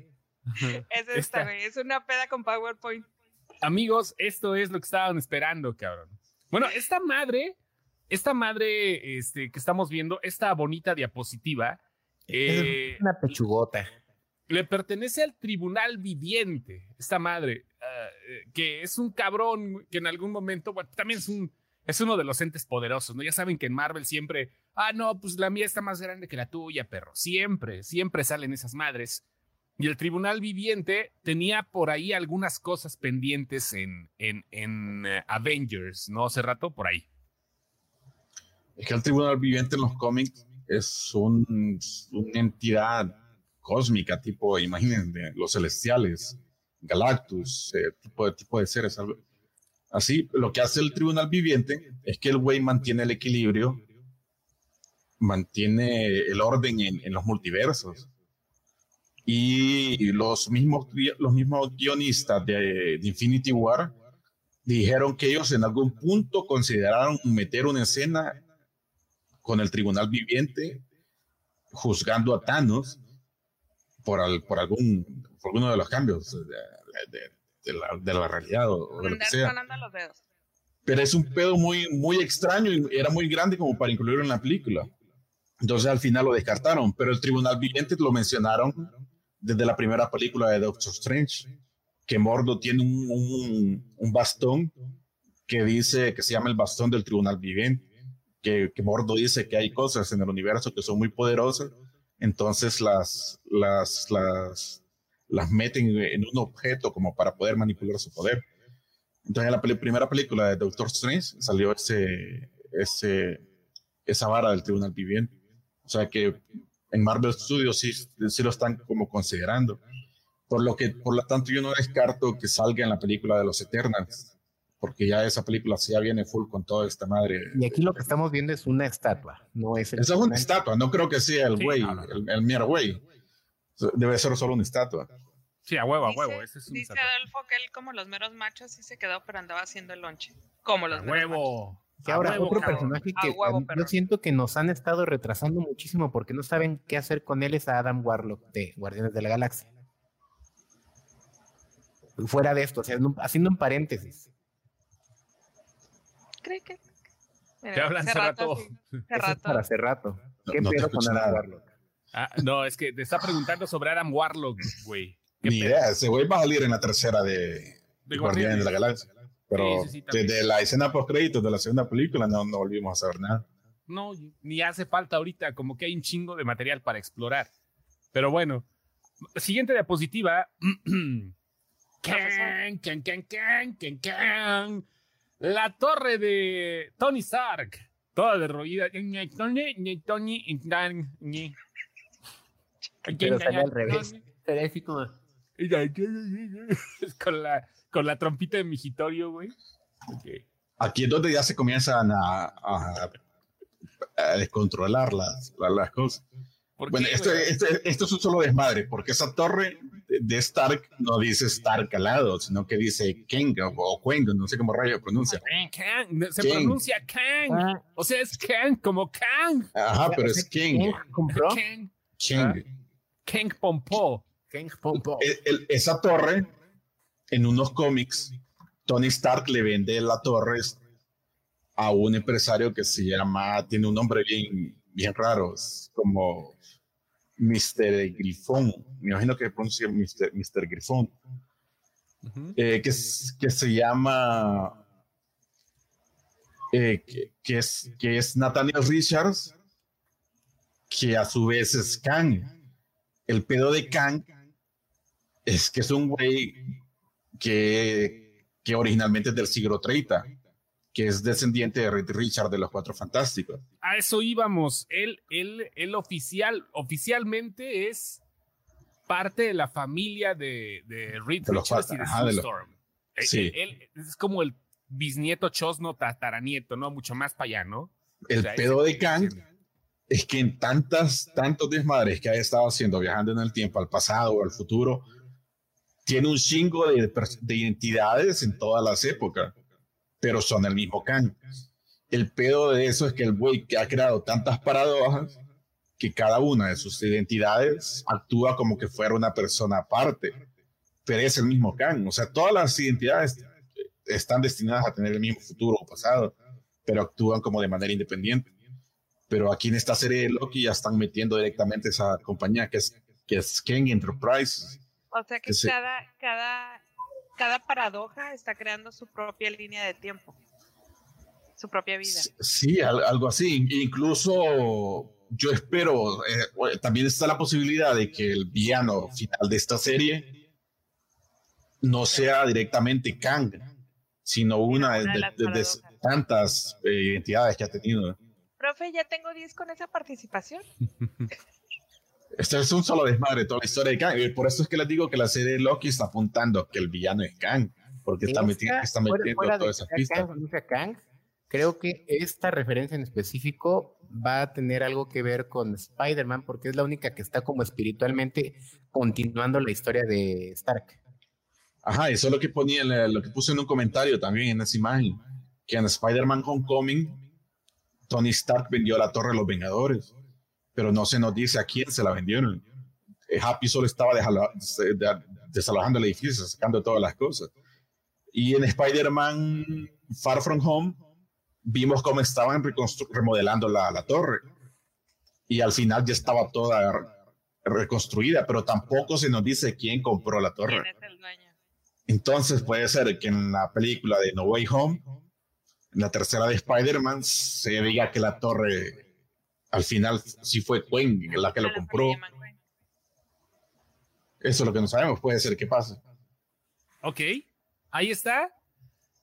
Es esta, güey. Es una peda con PowerPoint. Amigos, esto es lo que estaban esperando, cabrón. Bueno, esta madre, esta madre este, que estamos viendo, esta bonita diapositiva, eh, Es una pechugota. le pertenece al tribunal viviente, esta madre, ah, eh, que es un cabrón que en algún momento, bueno, también es un, es uno de los entes poderosos, ¿no? Ya saben que en Marvel siempre, ah, no, pues la mía está más grande que la tuya, perro. Siempre, siempre salen esas madres. Y el tribunal viviente tenía por ahí algunas cosas pendientes en, en, en eh, Avengers, ¿no? Hace rato, por ahí. Es que el Tribunal Viviente en los cómics es un- una entidad cósmica, tipo, imagínense, los celestiales, Galactus, eh, tipo, tipo de seres. algo- Así, lo que hace el Tribunal Viviente es que el güey mantiene el equilibrio, mantiene el orden en, los multiversos. Y los mismos, los mismos guionistas de, de Infinity War dijeron que ellos en algún punto consideraron meter una escena con el tribunal viviente juzgando a Thanos por, al- por algún por alguno de los cambios de la, de la realidad o, o de lo que sea. los dedos. Pero es un pedo muy, muy extraño y era muy grande como para incluirlo en la película. Entonces al final lo descartaron, pero el tribunal viviente lo mencionaron desde la primera película de Doctor Strange, que Mordo tiene un, un- un bastón que dice que se llama el bastón del tribunal viviente, que, que Mordo dice que hay cosas en el universo que son muy poderosas, entonces las, las, las, las meten en un objeto como para poder manipular su poder. Entonces en la primera película de Doctor Strange salió ese, ese, esa vara del tribunal viviente. O sea que en Marvel Studios sí, sí lo están como considerando. Por lo que, por lo tanto, yo no descarto que salga en la película de los Eternals, porque ya esa película sí ya viene full con toda esta madre. Y aquí lo que estamos viendo es una estatua, no es el. Esa es una estatua, no creo que sea el Sí, güey, no, no, no. el, el mero güey. Debe ser solo una estatua. Sí, a huevo, a Dice- huevo. Ese es un Dice. Adolfo que él, como los meros machos, sí se quedó, pero andaba haciendo el lonche. Como los A meros machos. huevo. Que A ahora huevo, otro cabrón. personaje A que huevo, a mí- yo siento que nos han estado retrasando muchísimo porque no saben qué hacer con él es a Adam Warlock de Guardianes de la Galaxia. Fuera de esto, o sea, haciendo un paréntesis. Cree que. Mira, ¿Qué hablan hace rato? Eso es rato. para hace rato. No- ¿Qué no pedo con escucho Adam. Warlock? Ah, no, es que te está preguntando sobre Adam Warlock, güey. ¿Qué Ni pedo? idea, ese güey va a salir en la tercera de, De de Guardianes de la Galaxia. Pero Sí, sí, sí, desde la escena post créditos de la segunda película no, no volvimos a saber nada. No, ni hace falta ahorita, como que hay un chingo de material para explorar. Pero bueno, siguiente diapositiva. Can, can, can. La torre de Tony Stark. Toda derruida. Pero sale al revés. Sería así como- Con la, con la trompita de migitorio, güey. Ok. Aquí es donde ya se comienzan a, a- a descontrolar las, las, las cosas. ¿Por Bueno, qué, esto, güey? esto, esto es un solo desmadre, porque esa torre de- Stark no dice Stark al lado, sino que dice Kang o, o Quang, no sé cómo rayo pronuncia. Kang, se Kang. pronuncia Kang. Ah, O sea, es Kang, como Kang. Ajá, pero es ¿quién King. compró? Kang, King. Kang Pompo. Esa torre, en unos cómics, Tony Stark le vende la torre a un empresario que se llama, tiene un nombre bien, bien raro, es como Mr. Grifón. Me imagino que pronuncia Mr. Mr. Grifón. eh, que se llama eh, que, que es, que es Nathaniel Richards, que a su vez es Kang. El pedo de Kang es que es un güey que, que originalmente es del siglo 30, que es descendiente de Richard de los Cuatro Fantásticos. A eso íbamos. Él, él, él oficial, oficialmente es parte de la familia de, de Reed De los Richards y de ajá, de los- Storm. Eh, Sí. Él, él es como el bisnieto chosno tataranieto, ¿no? Mucho más para allá, ¿no? El O sea, pedo de Kang es que en tantas, tantos desmadres que ha estado haciendo, viajando en el tiempo, al pasado o al futuro, tiene un chingo de, identidades en todas las épocas, pero son el mismo Kang. El pedo de eso es que el güey que ha creado tantas paradojas que cada una de sus identidades actúa como que fuera una persona aparte, pero es el mismo Kang. O sea, todas las identidades están destinadas a tener el mismo futuro o pasado, pero actúan como de manera independiente. Pero aquí en esta serie de Loki ya están metiendo directamente esa compañía que es, que es Kang Enterprises. O sea que Que se- cada, cada, cada paradoja está creando su propia línea de tiempo. Su propia vida. Sí, al- algo así. Incluso yo espero, eh, también está la posibilidad de que el villano final de esta serie no sea directamente Kang, sino una de, una de de- las de- de paradojas. tantas eh, identidades que ha tenido. Profe, ya tengo 10 con esa participación. Esto es un solo desmadre, toda la historia de Kang. Y por eso es que les digo que la serie de Loki está apuntando que el villano es Kang, porque está, meti- Esta, está metiendo fuera todas esas pistas. Kang, creo que esta referencia en específico va a tener algo que ver con Spider-Man, porque es la única que está como espiritualmente continuando la historia de Stark. Ajá, eso es lo que ponía, lo que puse en un comentario también en esa imagen, que en Spider-Man Homecoming, Tony Stark vendió la Torre de los Vengadores, pero no se nos dice a quién se la vendieron. Eh, Happy solo estaba desalojando el edificio, sacando todas las cosas. Y en Spider-Man Far From Home, vimos cómo estaban remodelando la, la torre. Y al final ya estaba toda reconstruida, pero tampoco se nos dice quién compró la torre. Entonces puede ser que en la película de No Way Home, en la tercera de Spider-Man, se diga que la torre al final sí fue Gwen la que lo compró. Eso es lo que no sabemos. Puede ser que pase. Ok, ahí está.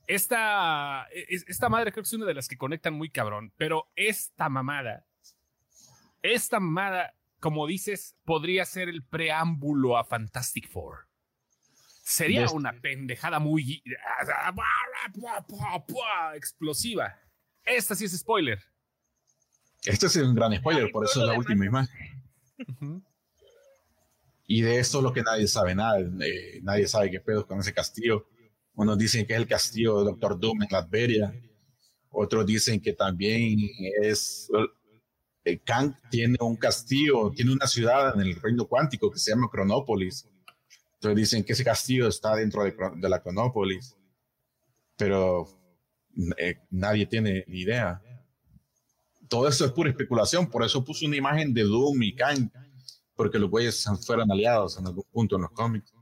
Esta, es- esta madre creo que es una de las que conectan muy cabrón, pero esta mamada, esta mamada, como dices, podría ser el preámbulo a Fantastic Four. Sería una pendejada muy explosiva. Esta sí es spoiler. Este es un gran spoiler, por eso es la última imagen. Y de esto es lo que nadie sabe nada. eh, nadie sabe qué pedo con ese castillo. Unos dicen que es el castillo de Doctor Doom en Latveria. Otros dicen que también es. eh, Kang tiene un castillo, tiene una ciudad en el reino cuántico que se llama Cronópolis. Entonces dicen que ese castillo está dentro de la Cronópolis. Pero eh, nadie tiene ni idea. Todo eso es pura especulación. Por eso puse una imagen de Doom y Kang porque los güeyes fueron aliados en algún punto en los cómics.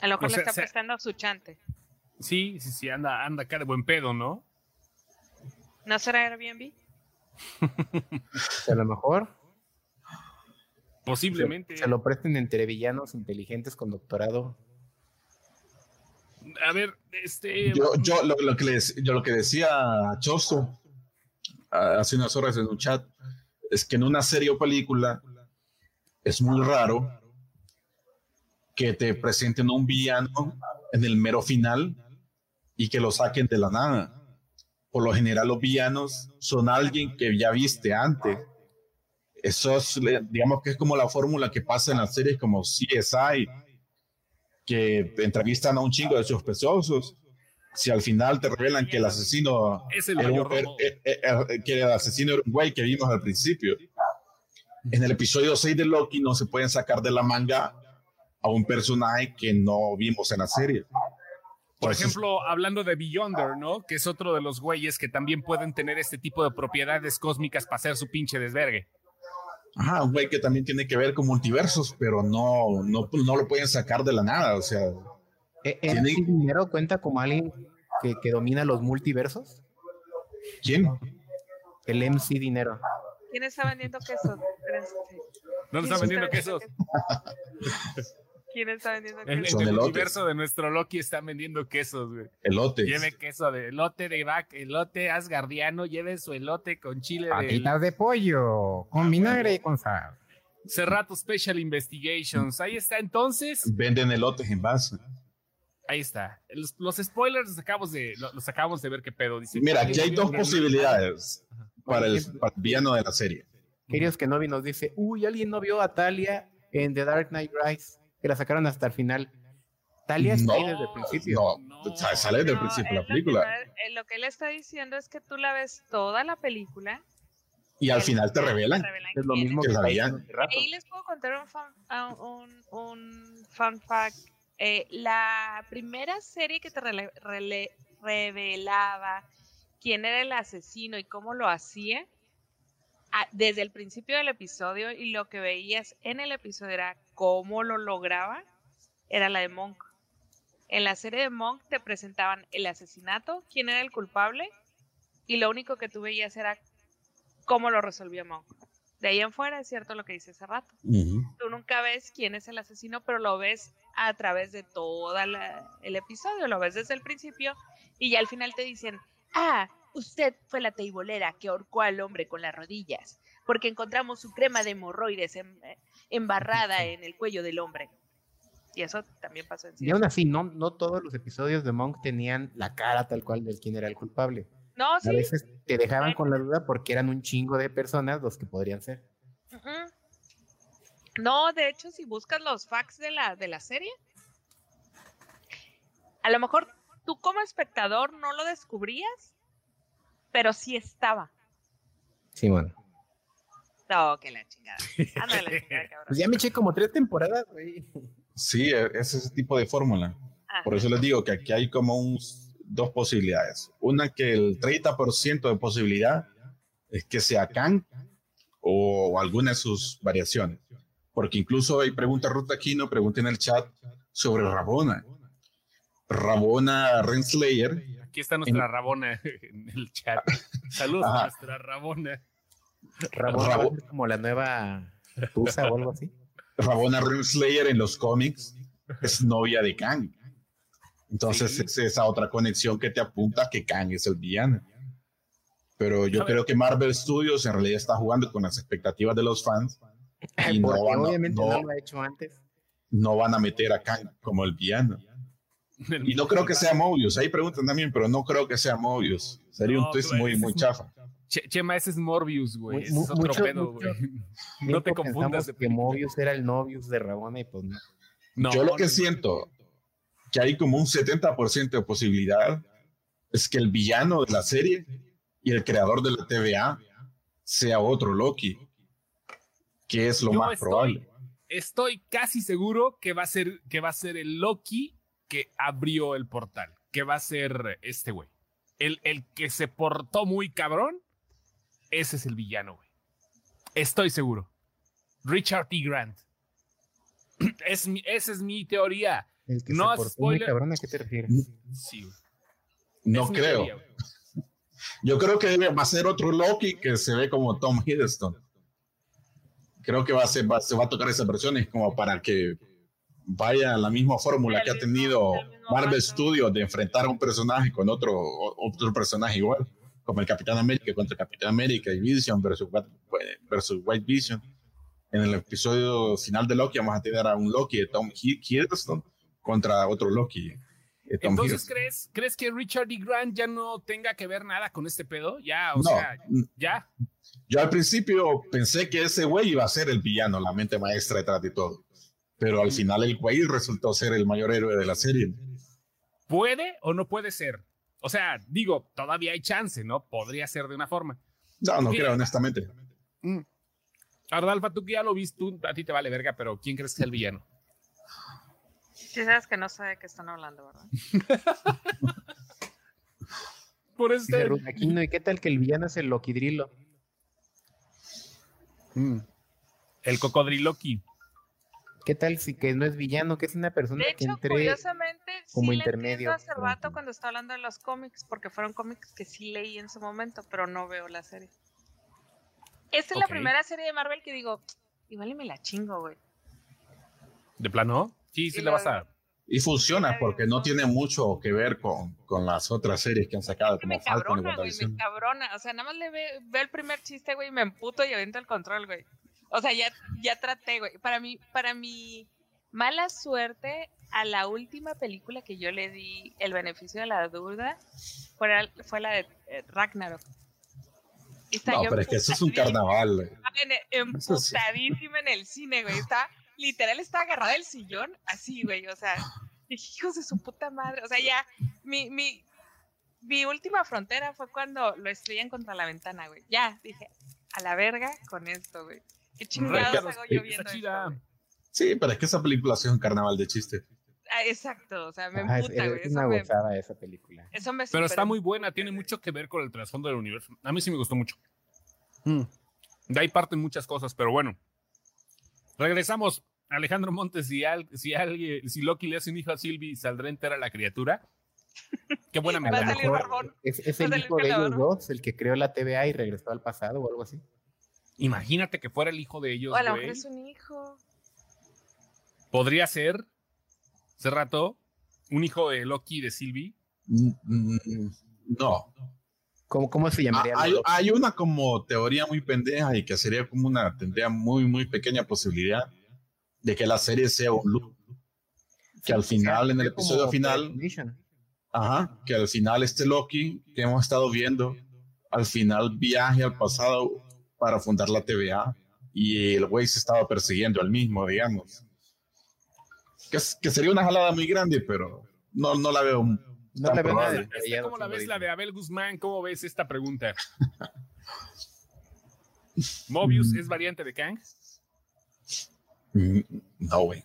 A lo mejor O le sea, está prestando su chante. Sí, sí, sí, anda, anda acá de buen pedo, ¿no? ¿No será Airbnb? A lo mejor Posiblemente. se lo presten entre villanos inteligentes con doctorado. A ver, este. Yo, yo, lo, lo que les, yo lo que decía ah, hace unas horas en un chat es que en una serie o película es muy raro que te presenten un villano en el mero final y que lo saquen de la nada. Por lo general los villanos son alguien que ya viste antes. Eso es, digamos que es como la fórmula que pasa en las series como CSI, que entrevistan a un chingo de sospechosos. Si al final te revelan que el asesino Es el era er- er- er- que el asesino era un güey que vimos al principio. En el episodio 6 de Loki no se pueden sacar de la manga a un personaje que no vimos en la serie. Por Entonces, ejemplo, hablando de Beyonder, ¿no? Que es otro de los güeyes que también pueden tener este tipo de propiedades cósmicas para hacer su pinche desvergue. Ajá, un güey que también tiene que ver con multiversos, pero no, no, no lo pueden sacar de la nada. O sea, ¿E- Tiene- ¿MC Dinero cuenta como alguien que, que domina los multiversos? ¿quién? El MC Dinero. ¿Quién está vendiendo. ¿Dónde ¿Quién están vendiendo quesos? ¿Quién está vendiendo En, en quesos? Son el elotes. universo de nuestro Loki están vendiendo quesos, güey. Elote. Lleve queso de elote de vaca, elote asgardiano, lleve su elote con chile de... Patitas de pollo, con vinagre y con sal. Cerrato Special Investigations. Ahí está, entonces. Venden elotes en base. Ahí está. Los, los spoilers los acabamos, de, los acabamos de ver qué pedo. Dice, Mira, aquí hay dos posibilidades para el, para el villano de la serie. Queridos que Novi nos dice, uy, alguien no vio a Talia en The Dark Knight Rise, que la sacaron hasta el final. Talia está ahí desde el principio. No, o sea, sale desde el No, principio la es lo que película. eh, Lo que él está diciendo es que tú la ves toda la película. Y al final te revelan. Es lo mismo que que rato. Ahí les puedo contar un fun, ah, un, un fun fact. Eh, la primera serie que te revelaba quién era el asesino y cómo lo hacía, desde el principio del episodio y lo que veías en el episodio era cómo lo lograba, era la de Monk. En la serie de Monk te presentaban el asesinato, quién era el culpable, y lo único que tú veías era cómo lo resolvió Monk. De ahí en fuera es cierto lo que dice hace rato. Tú nunca ves quién es el asesino, pero lo ves a través de todo el episodio, lo ves desde el principio y ya al final te dicen, ah, usted fue la teibolera que ahorcó al hombre con las rodillas, porque encontramos su crema de hemorroides em- embarrada en el cuello del hombre. Y eso también pasó en Y sí. aún así, no, no todos los episodios de Monk tenían la cara tal cual del quién era el culpable. No, A sí. veces te dejaban con la duda porque eran un chingo de personas los que podrían ser. No, de hecho, si buscas los facts de la, de la serie, a lo mejor tú como espectador no lo descubrías, pero sí estaba. Sí, bueno. No, que la chingada. Ándale, chingada, cabrón. Pues ya me eché como tres temporadas, güey. Sí, e- es ese tipo de fórmula. Ajá. Por eso les digo que aquí hay como un- dos posibilidades. Una que el 30% de posibilidad es que sea Kang o alguna de sus variaciones. Porque incluso hay pregunta Ruta Aquino, pregunta en el chat sobre Rabona. Rabona Renslayer Aquí está nuestra Rabona en el chat. Saludos a nuestra Rabona. Ramón Rabo- va a ser como la nueva Tusa o algo así. Rabona Renslayer en los cómics es novia de Kang. Entonces Sí. es esa otra conexión que te apunta que Kang es el villano. Pero yo creo que Marvel Studios en realidad está jugando con las expectativas de los fans y no Porque van, a- obviamente no- no lo ha hecho antes. no van a meter a Kang como el villano. Y no creo que sea Mobius. Ahí preguntan también, pero no creo que sea Mobius. Sería No, un twist muy, muy chafa. Che- Chema, ese es Morbius, güey. Ese es otro mucho- pedo, güey. No te confundas de que. Mobius era el Novius de Rabona y pues no. No, yo lo que no, siento que hay como un 70% de posibilidad es que el villano de la serie y el creador de la TVA sea otro Loki, que es lo Yo más estoy- probable. Estoy casi seguro que va a ser que va a ser el Loki que abrió el portal, que va a ser este güey. El, el que se portó muy cabrón, ese es el villano, güey. Estoy seguro. Richard T. Grant. Es mi- esa es mi teoría. El que No se portó muy spoiler. cabrón, ¿a qué te refieres? Sí, güey. No Es creo. teoría. Yo creo que debe- va a ser otro Loki que se ve como Tom Hiddleston. Creo que va a ser, va- se va a tocar esas versiones como para que vaya la misma fórmula El que ha tenido el Marvel. Studios de enfrentar a un personaje con otro, otro personaje igual, como el Capitán América contra Capitán América y Vision versus, versus White Vision. En el episodio final de Loki vamos a tener a un Loki de Tom Hi- Hiddleston contra otro Loki Entonces, Hiddleston. ¿crees, ¿crees que Richard D. Grant ya no tenga que ver nada con este pedo? Ya, o No, sea, ya. Yo al principio pensé que ese güey iba a ser el villano, la mente maestra detrás de todo. Pero al final el güey resultó ser el mayor héroe de la serie. ¿Puede o no puede ser? O sea, digo, todavía hay chance, ¿no? Podría ser de una forma. No, no creo, honestamente. Ardalfa, tú que ya lo viste, tú, a ti te vale verga, pero ¿quién crees que es el villano? Sí sabes que no sé de qué están hablando, ¿verdad? Por Aquino, ¿y qué tal que el villano es el Loquidrilo? Mm. El cocodriloqui. ¿Qué tal si que no es villano, que es una persona De que hecho, entre... curiosamente, como sí intermedio, le hace rato cuando está hablando de los cómics, porque fueron cómics que sí leí en su momento, pero no veo la serie. Esta es la primera serie de Marvel que digo, igual y me la chingo, güey. ¿De plano? Sí, sí le vas a... Y funciona porque no tiene mucho que ver con, con las otras series que han sacado, Que me como Falcon y cabrona, güey, me cabrona. O sea, nada más le ve, ve el primer chiste, güey, y me emputo y aviento el control, güey. O sea, ya, ya traté, güey. Para mí, para mi mala suerte, a la última película que yo le di el beneficio de la duda fue, la- fue la de eh, Ragnarok. Está No, yo pero es que eso es un carnaval. güey. emputadísima en el cine, güey. Está, literal, está agarrada del sillón, así, güey. O sea, dije, hijos de su puta madre. O sea, ya, mi, mi, mi última frontera fue cuando lo estrellan contra la ventana, güey. Ya, dije, a la verga con esto, güey. ¿Qué chingados hago yo está viendo chida. esto, güey? Sí, pero es que esa película sí es un carnaval de chiste. Ah, exacto, o sea, me Ajá, es, emputa, güey. es Eso una me, gozada esa película. eso me Pero está muy buena, tiene mucho que ver con el trasfondo del universo. A mí sí me gustó mucho. Mm. De ahí parten muchas cosas, pero bueno. Regresamos. Alejandro Montes, si, al- si alguien, si Loki le hace un hijo a Sylvie, ¿saldrá entera la criatura? Qué buena barbón. Es, el hijo de ellos dos, el que creó la TVA y regresó al pasado o algo así. Imagínate que fuera el hijo de ellos, O a lo mejor es un hijo. Podría ser, hace rato, un hijo de Loki y de Sylvie. Mm, mm, No. ¿Cómo, cómo se Ah, llamaría? hay, Loki? hay una como teoría muy pendeja y que sería como una, tendría muy, muy pequeña posibilidad de que la serie sea un loop. Que al final, en el episodio final, ajá, que al final este Loki que hemos estado viendo, al final viaje al pasado para fundar la TVA y el güey se estaba persiguiendo al mismo, digamos. Que, es- que sería una jalada muy grande, pero no, no la veo. No tan la veo nada probable. Esta, descabellado, ¿Cómo la ves la de Abel Guzmán? ¿Cómo ves esta pregunta? ¿Mobius es variante de Kang? No, güey.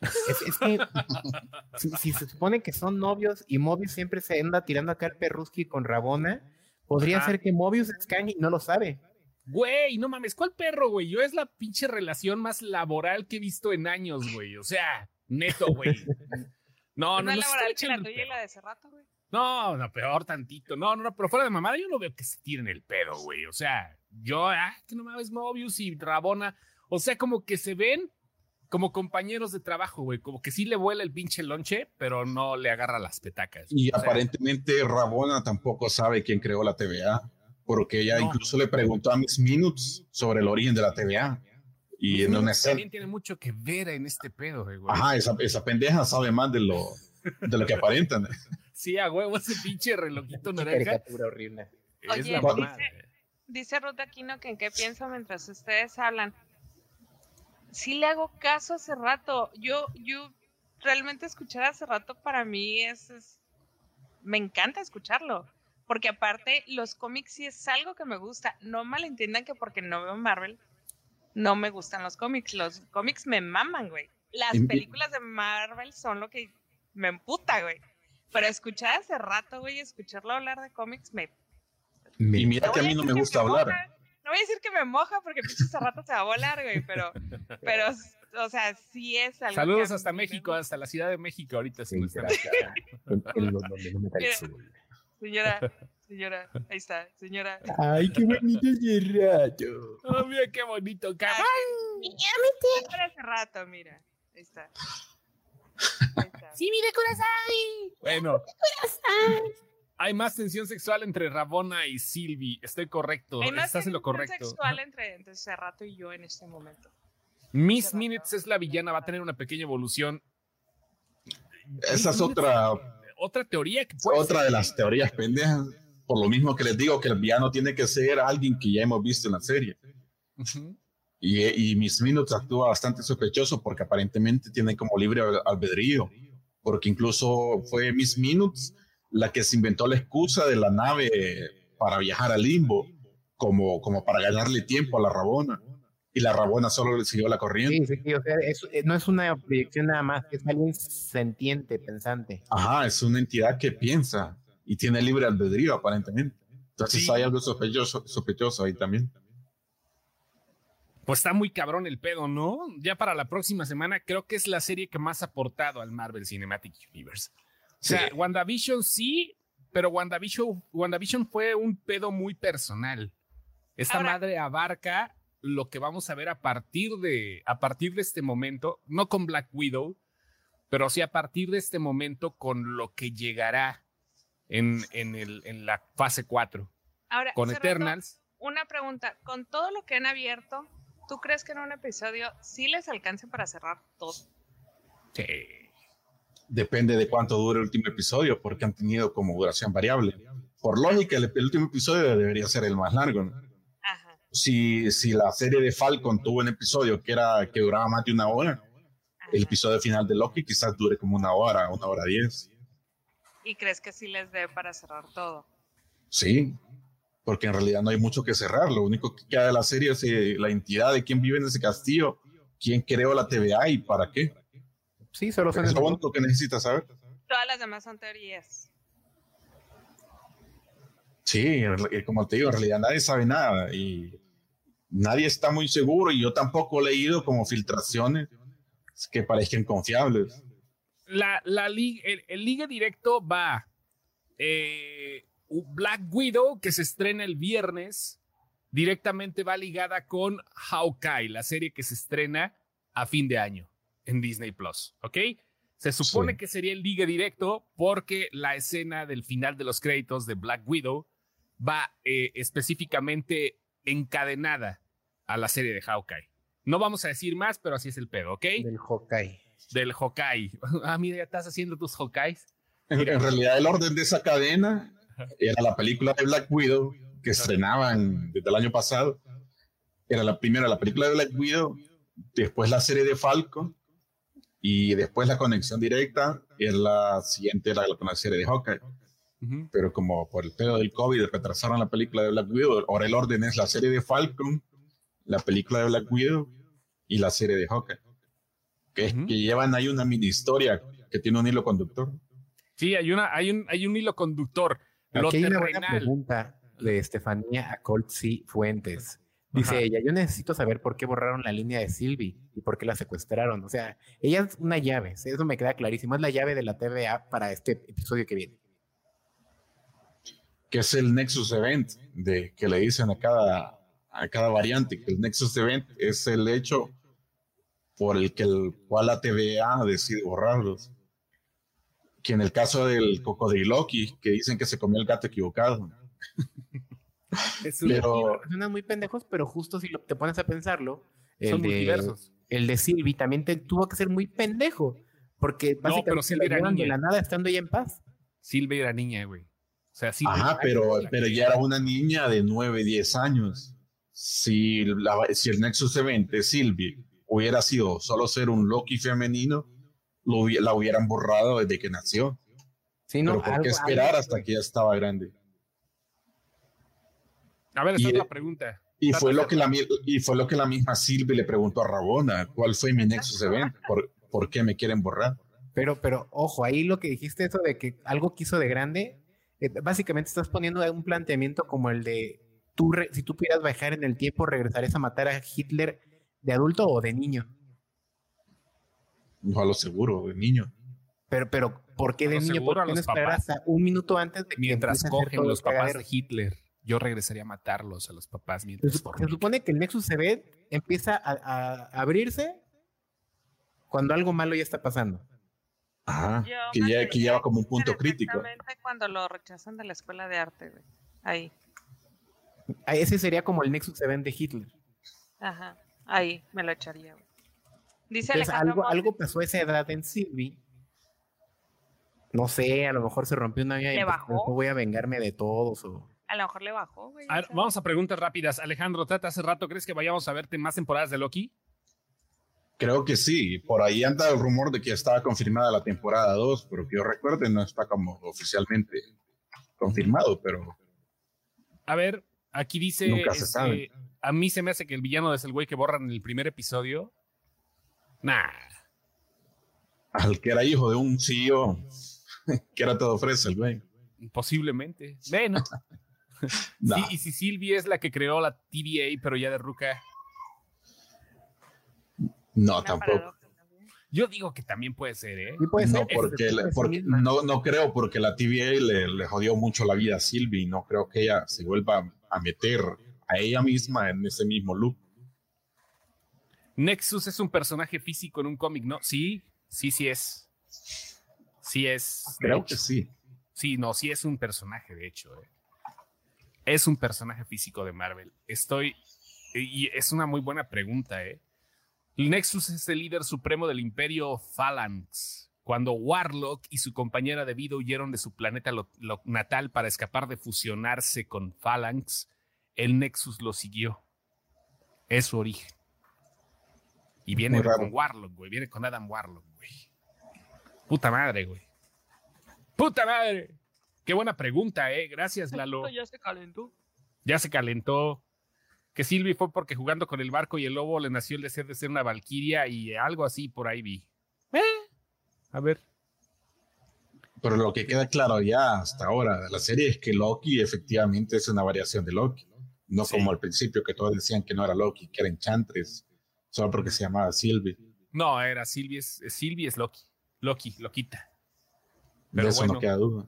Es, es que si, si se supone que son novios y Mobius siempre se anda tirando acá el perruski con Rabona, podría Ajá. ser que Mobius es Kang y no lo sabe. Güey, no mames, ¿cuál perro, güey? Yo es la pinche relación más laboral que he visto en años, güey. O sea, neto, güey. No, no, no es laboral que la tuya y la de hace rato, güey. No, no, peor tantito. No, no, no, pero fuera de mamada, yo no veo que se tiren el pedo, güey. O sea, yo, ah, que no mames, Mobius y Rabona. O sea, como que se ven como compañeros de trabajo, güey. Como que sí le vuela el pinche lonche, pero no le agarra las petacas. Y O sea, aparentemente Rabona tampoco sabe quién creó la TVA, porque ella No. incluso le preguntó a Miss Minutes sobre el origen de la TVA. Y en una escena, también tiene mucho que ver en este pedo, güey. ajá, esa, esa pendeja sabe más de lo, de lo que aparentan. Sí, a huevo, ese pinche relojito naranja caricatura horrible. es Oye, la dice- mamá. Dice Ruth Aquino que en qué pienso mientras ustedes hablan. Sí le hago caso hace rato. Yo, yo realmente escuchar hace rato para mí es, es- me encanta escucharlo. Porque aparte, los cómics sí es algo que me gusta. No malentiendan que porque no veo Marvel, no me gustan los cómics. Los cómics me maman, güey. Las y- películas de Marvel son lo que me emputa, güey. Pero escuchar hace rato, güey, escucharlo hablar de cómics me Y mira que a mí no me gusta moja, hablar. No voy a decir que me moja porque pinche rato se va a volar, güey, pero, pero, o sea, sí es algo. Saludos hasta me México, hasta la Ciudad de México ahorita. Sí, está- Mira. sol. Señora, señora, ahí está, señora. Ay, qué bonito ese rato. Oh, mira qué bonito, cabrón. Para hace rato, mira. Ahí está. Ahí está. Sí, mire corazón. Bueno. Hay más tensión sexual entre Rabona y Silvi. Estoy correcto. Hay más Estás en lo tensión correcto. sexual entre, entre Cerrato y yo en este momento. Miss Cerrato. Minutes es la villana, va a tener una pequeña evolución. Esa es otra, Otra teoría que puede otra ser. de las teorías pendejas. Por lo mismo que les digo que el villano tiene que ser alguien que ya hemos visto en la serie. Ujú. Y, y Miss Minutes actúa bastante sospechoso porque aparentemente tiene como libre al- albedrío. Porque incluso fue Miss Minutes la que se inventó la excusa de la nave para viajar al limbo, como, como para ganarle tiempo a la Rabona. Y la Rabona solo le siguió la corriente. Sí, sí, sí, o sea, es- eh, no es una proyección nada más, es alguien sentiente, pensante. Ajá, es una entidad que piensa y tiene libre albedrío aparentemente. Entonces Sí. hay algo sospechoso, sospechoso ahí también. Pues está muy cabrón el pedo, ¿no? Ya para la próxima semana creo que es la serie que más ha aportado al Marvel Cinematic Universe. O sea, WandaVision sí, pero WandaVision, WandaVision fue un pedo muy personal. Esta Ahora- madre abarca lo que vamos a ver a partir de a partir de este momento, no con Black Widow, pero sí a partir de este momento con lo que llegará en, en, el, en la fase 4 Ahora, con Eternals. Una pregunta, con todo lo que han abierto ¿tú crees que en un episodio sí les alcance para cerrar todo? Sí. Depende de cuánto dure el último episodio, porque han tenido como duración variable. Por lógica, el, el último episodio debería ser el más largo. ¿no? Ajá. Si, si la serie de Falcon tuvo un episodio que, era, que duraba más de una hora, el episodio final de Loki quizás dure como una hora, una hora diez. ¿Y crees que sí les dé para cerrar todo? Sí, porque en realidad no hay mucho que cerrar. Lo único que queda de la serie es eh, la entidad de quién vive en ese castillo, quién creó la TVA y para qué. Sí, solo son Es lo esos. único que necesitas saber. Todas las demás son teorías. Sí, re- como te digo, en realidad nadie sabe nada y nadie está muy seguro y yo tampoco he leído como filtraciones que parezcan confiables. La, la li- el, el liga directo va eh, Black Widow, que se estrena el viernes, directamente va ligada con Hawkeye, la serie que se estrena a fin de año en Disney Plus, ¿ok? Se supone Sí. que sería el liga directo porque la escena del final de los créditos de Black Widow va eh, específicamente encadenada a la serie de Hawkeye. No vamos a decir más, pero así es el pedo, ¿ok? Del Hawkeye. Del Hawkeye. Ah, mira, ya estás haciendo tus Hawkeyes. En, en realidad el orden de esa cadena era la película de Black Widow que estrenaban desde el año pasado. Era la primera la película de Black Widow, después la serie de Falcon y después la conexión directa y la siguiente era con la serie de Hawkeye. Pero como por el pedo del COVID retrasaron la película de Black Widow. Ahora el orden es la serie de Falcon, la película de Black Widow y la serie de Hawkeye. Que, es Ujú. que llevan ahí una mini historia que tiene un hilo conductor. Sí, hay, una, hay, un, hay un hilo conductor. Lo Aquí hay una buena terrenal. pregunta de Estefanía Acoltzi Fuentes. Dice Ajá. ella, yo necesito saber por qué borraron la línea de Sylvie y por qué la secuestraron. O sea, ella es una llave, eso me queda clarísimo. Es la llave de la TVA para este episodio que viene. que es el Nexus Event, de, que le dicen a cada, a cada variante, que el Nexus Event es el hecho por el que el cual la TVA decide borrarlos. Que en el caso del cocodriloqui, que dicen que se comió el gato equivocado. Es un- Pero Suenan muy pendejos, pero justo si lo- te pones a pensarlo, el son de, multiversos. el de Sylvie también te- tuvo que ser muy pendejo. Porque básicamente pero la Sylvie era llevan de niña. la nada estando ella en paz. Silvia era niña, güey. O sea, sí. Ajá, pero, pero ya era una niña de 9, 10 años. Si, la- si el Nexus Event de Sylvie hubiera sido solo ser un Loki femenino, lo la hubieran borrado desde que nació. Sí, no, pero ¿por qué esperar algo- hasta que ya estaba grande? A ver, esa y- es la pregunta. Y fue, lo que la, y fue lo que la misma Sylvie le preguntó a Rabona, ¿cuál fue mi Nexus Event? ¿Por, por qué me quieren borrar? Pero, pero, ojo, ahí lo que dijiste, eso de que algo quiso de grande, eh, básicamente estás poniendo un planteamiento como el de, tú re- si tú pudieras viajar en el tiempo, ¿regresarías a matar a Hitler de adulto o de niño? No a lo seguro, de niño. Pero, pero, ¿por qué de niño? ¿Por qué no los esperar hasta un minuto antes de que Mientras a cogen los el papás de Hitler, yo regresaría a matarlos a los papás Se, mientras se supone que el Nexus Event empieza a, a abrirse cuando algo malo ya está pasando. Ajá, Yo que, ya, que atrevería lleva a como un punto crítico. Exactamente cuando lo rechazan de la escuela de arte, güey. Ahí. Ah, Ese sería como el Nexus Event de Hitler. Ajá. Ahí me lo echaría, güey. Dice Entonces, algo, Montes- algo pasó a esa edad en Sylvie. No sé, a lo mejor se rompió una uña y ¿Le pues, bajó? voy a vengarme de todos. O... A lo mejor le bajó, güey. A ver, vamos a preguntas rápidas. Alejandro, Tata, hace rato, ¿crees que vayamos a verte más temporadas de Loki? Creo que sí, por ahí anda el rumor de que estaba confirmada la temporada 2, pero que yo recuerde no está como oficialmente confirmado, pero A ver, aquí dice. Nunca se este, sabe. A mí se me hace que el villano es el güey que borran en el primer episodio. Nah. al que era hijo de un CEO, que era todo fresa el güey. Posiblemente. Bueno. Nah. Sí, y si Sylvie es la que creó la TVA, pero ya de Ruca. No, Una tampoco. Yo digo que también puede ser, ¿eh? Sí, puede No, ser, porque, es- le- es porque- misma. no, no creo, porque la TVA le, le jodió mucho la vida a Sylvie. No creo que ella se vuelva a meter a ella misma en ese mismo loop. Nexus es un personaje físico en un cómic, ¿no? Sí, sí, sí es. Sí es. Creo hecho. que sí. Sí, no, sí es un personaje, de hecho. eh. Es un personaje físico de Marvel. Estoy y es una muy buena pregunta, ¿eh? El Nexus es el líder supremo del imperio Phalanx. Cuando Warlock y su compañera de vida huyeron de su planeta lo- lo- natal para escapar de fusionarse con Phalanx, el Nexus lo siguió. Es su origen. Y viene con Warlock, güey. Viene con Adam Warlock, güey. Puta madre, güey. Puta madre. Qué buena pregunta, eh. Gracias, Lalo. Ya se calentó. Ya se calentó. Que Sylvie fue porque jugando con el barco y el lobo le nació el deseo de ser una valquiria y algo así por ahí vi. Eh, A ver. Pero lo que queda claro ya hasta ahora de la serie es que Loki efectivamente es una variación de Loki. No Sí. como al principio que todos decían que no era Loki, que era Enchantress, solo porque se llamaba Sylvie. No, era Sylvie, es, es Sylvie es Loki. Loki, Loquita. De Pero eso bueno. no queda duda.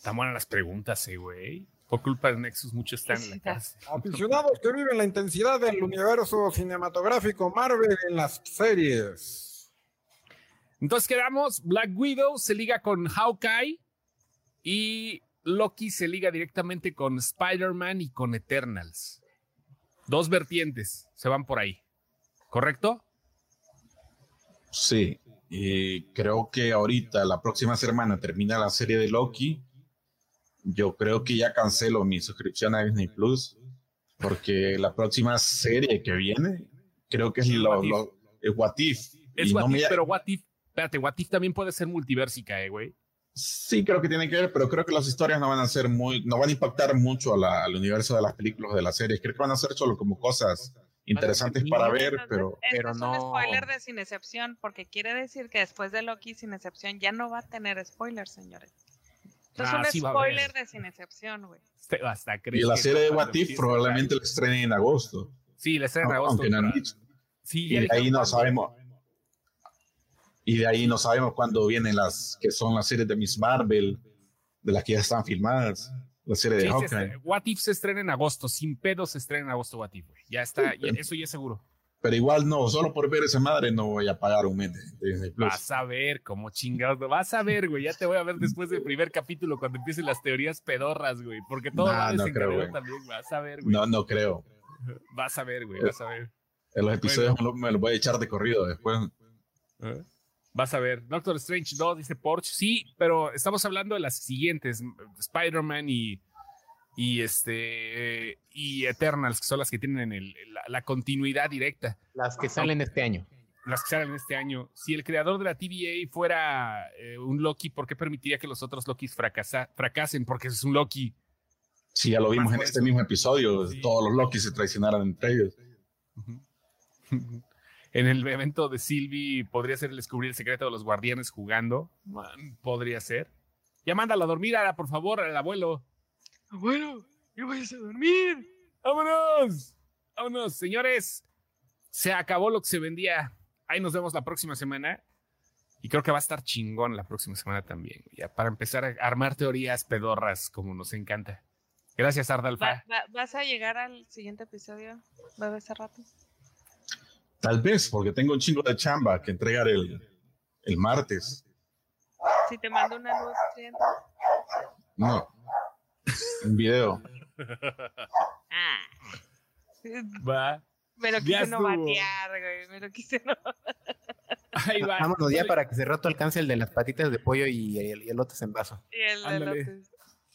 Están buenas las preguntas, eh, güey. Por culpa de Nexus, muchos están en la cárcel. Aficionados que viven la intensidad del universo cinematográfico Marvel en las series. Entonces quedamos, Black Widow se liga con Hawkeye y Loki se liga directamente con Spider-Man y con Eternals. Dos vertientes se van por ahí. ¿Correcto? Sí, y creo que ahorita, la próxima semana, termina la serie de Loki. Yo creo que ya cancelo mi suscripción a Disney Plus, porque la próxima serie que viene, creo que es lo, What If. lo- es What If. Es What no me- If, pero What If, espérate, What If también puede ser multiversica, eh, güey. Sí, creo que tiene que ver, pero creo que las historias no van a ser muy, no van a impactar mucho a la- al universo de las películas de las series. Creo que van a ser solo como cosas interesantes para ver, Entonces, pero pero es no- un spoiler de Sin Excepción, porque quiere decir que después de Loki Sin Excepción ya no va a tener spoilers, señores. Entonces Ah, un sí va a spoiler de Sin Excepción, güey. Este- Hasta y la serie de cuando What If empiece probablemente la estrenen en agosto, Sí, la estrena en agosto. aunque no han dicho. Sí, Y de ahí no sabemos. Y de ahí no sabemos cuándo vienen las que son las series de Miss Marvel, de las que ya están filmadas. La serie de Sí, se Hawkeye. estre- What If se estrena en agosto, sin pedo se estrena en agosto What If, güey. Ya está, ya- eso ya es seguro. Pero igual no, solo por ver esa madre no voy a pagar un mes de. Vas a ver cómo chingados, vas a ver, güey. Ya te voy a ver después del primer capítulo cuando empiecen las teorías pedorras, güey. Porque todo No, va no creo, también. Vas a ver, güey. No, no creo. Vas a ver, güey. Vas a ver. En los episodios me los voy a echar de corrido después. ¿Eh? Vas a ver. Doctor Strange 2, dice Porsche. Sí, pero estamos hablando de las siguientes: Spider-Man y, y este y Eternals, que son las que tienen el- la, la continuidad directa. Las que salen este año. Las que salen este año. Si el creador de la TVA fuera eh, un Loki, ¿por qué permitiría que los otros Lokis fracasa- fracasen? Porque es un Loki. Sí, ya lo vimos en este mismo episodio. Sí. Todos los Loki se traicionaron entre ellos. en el evento de Sylvie podría ser el descubrir el secreto de los guardianes jugando. Man, podría ser. Ya mándalo a dormir, Ara, por favor, al abuelo. Abuelo, yo voy a dormir. ¡Vámonos! ¡Vámonos, señores! Se acabó lo que se vendía. Ahí nos vemos la próxima semana. Y creo que va a estar chingón la próxima semana también. Ya para empezar a armar teorías pedorras como nos encanta. Gracias, Ardalfa. Va- va- ¿Vas a llegar al siguiente episodio? ¿Va a ese rato? Tal vez, porque tengo un chingo de chamba que entregar el, el martes. Si te mando una luz. No. Un video. Ah. Va. Me lo Ya quise no batear, güey. Me lo quise no. Ahí va. Vámonos ya para que se rato alcance el de las patitas de pollo y el, y elotes en vaso. Y el Ándale. elote.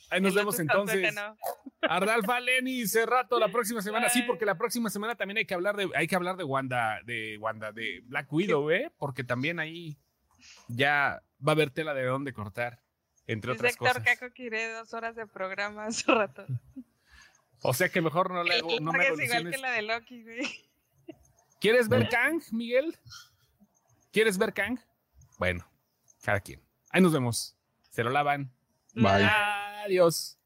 Ahí nos El vemos entonces. tuétano. Ardalfa, Lenny, Cerrato la próxima semana. Sí, porque la próxima semana también hay que hablar de, hay que hablar de Wanda, de Wanda, de Black Widow, ¿eh? Porque también ahí ya va a haber tela de dónde cortar, entre otras Héctor cosas. Caco dos horas de programa hace rato. O sea que mejor no, le hago, no me hago es igual que la de Loki, güey. ¿Quieres ver Kang, Miguel? ¿Quieres ver Kang? Bueno, cada quien. Ahí nos vemos. Se lo lavan. Bye. Adiós.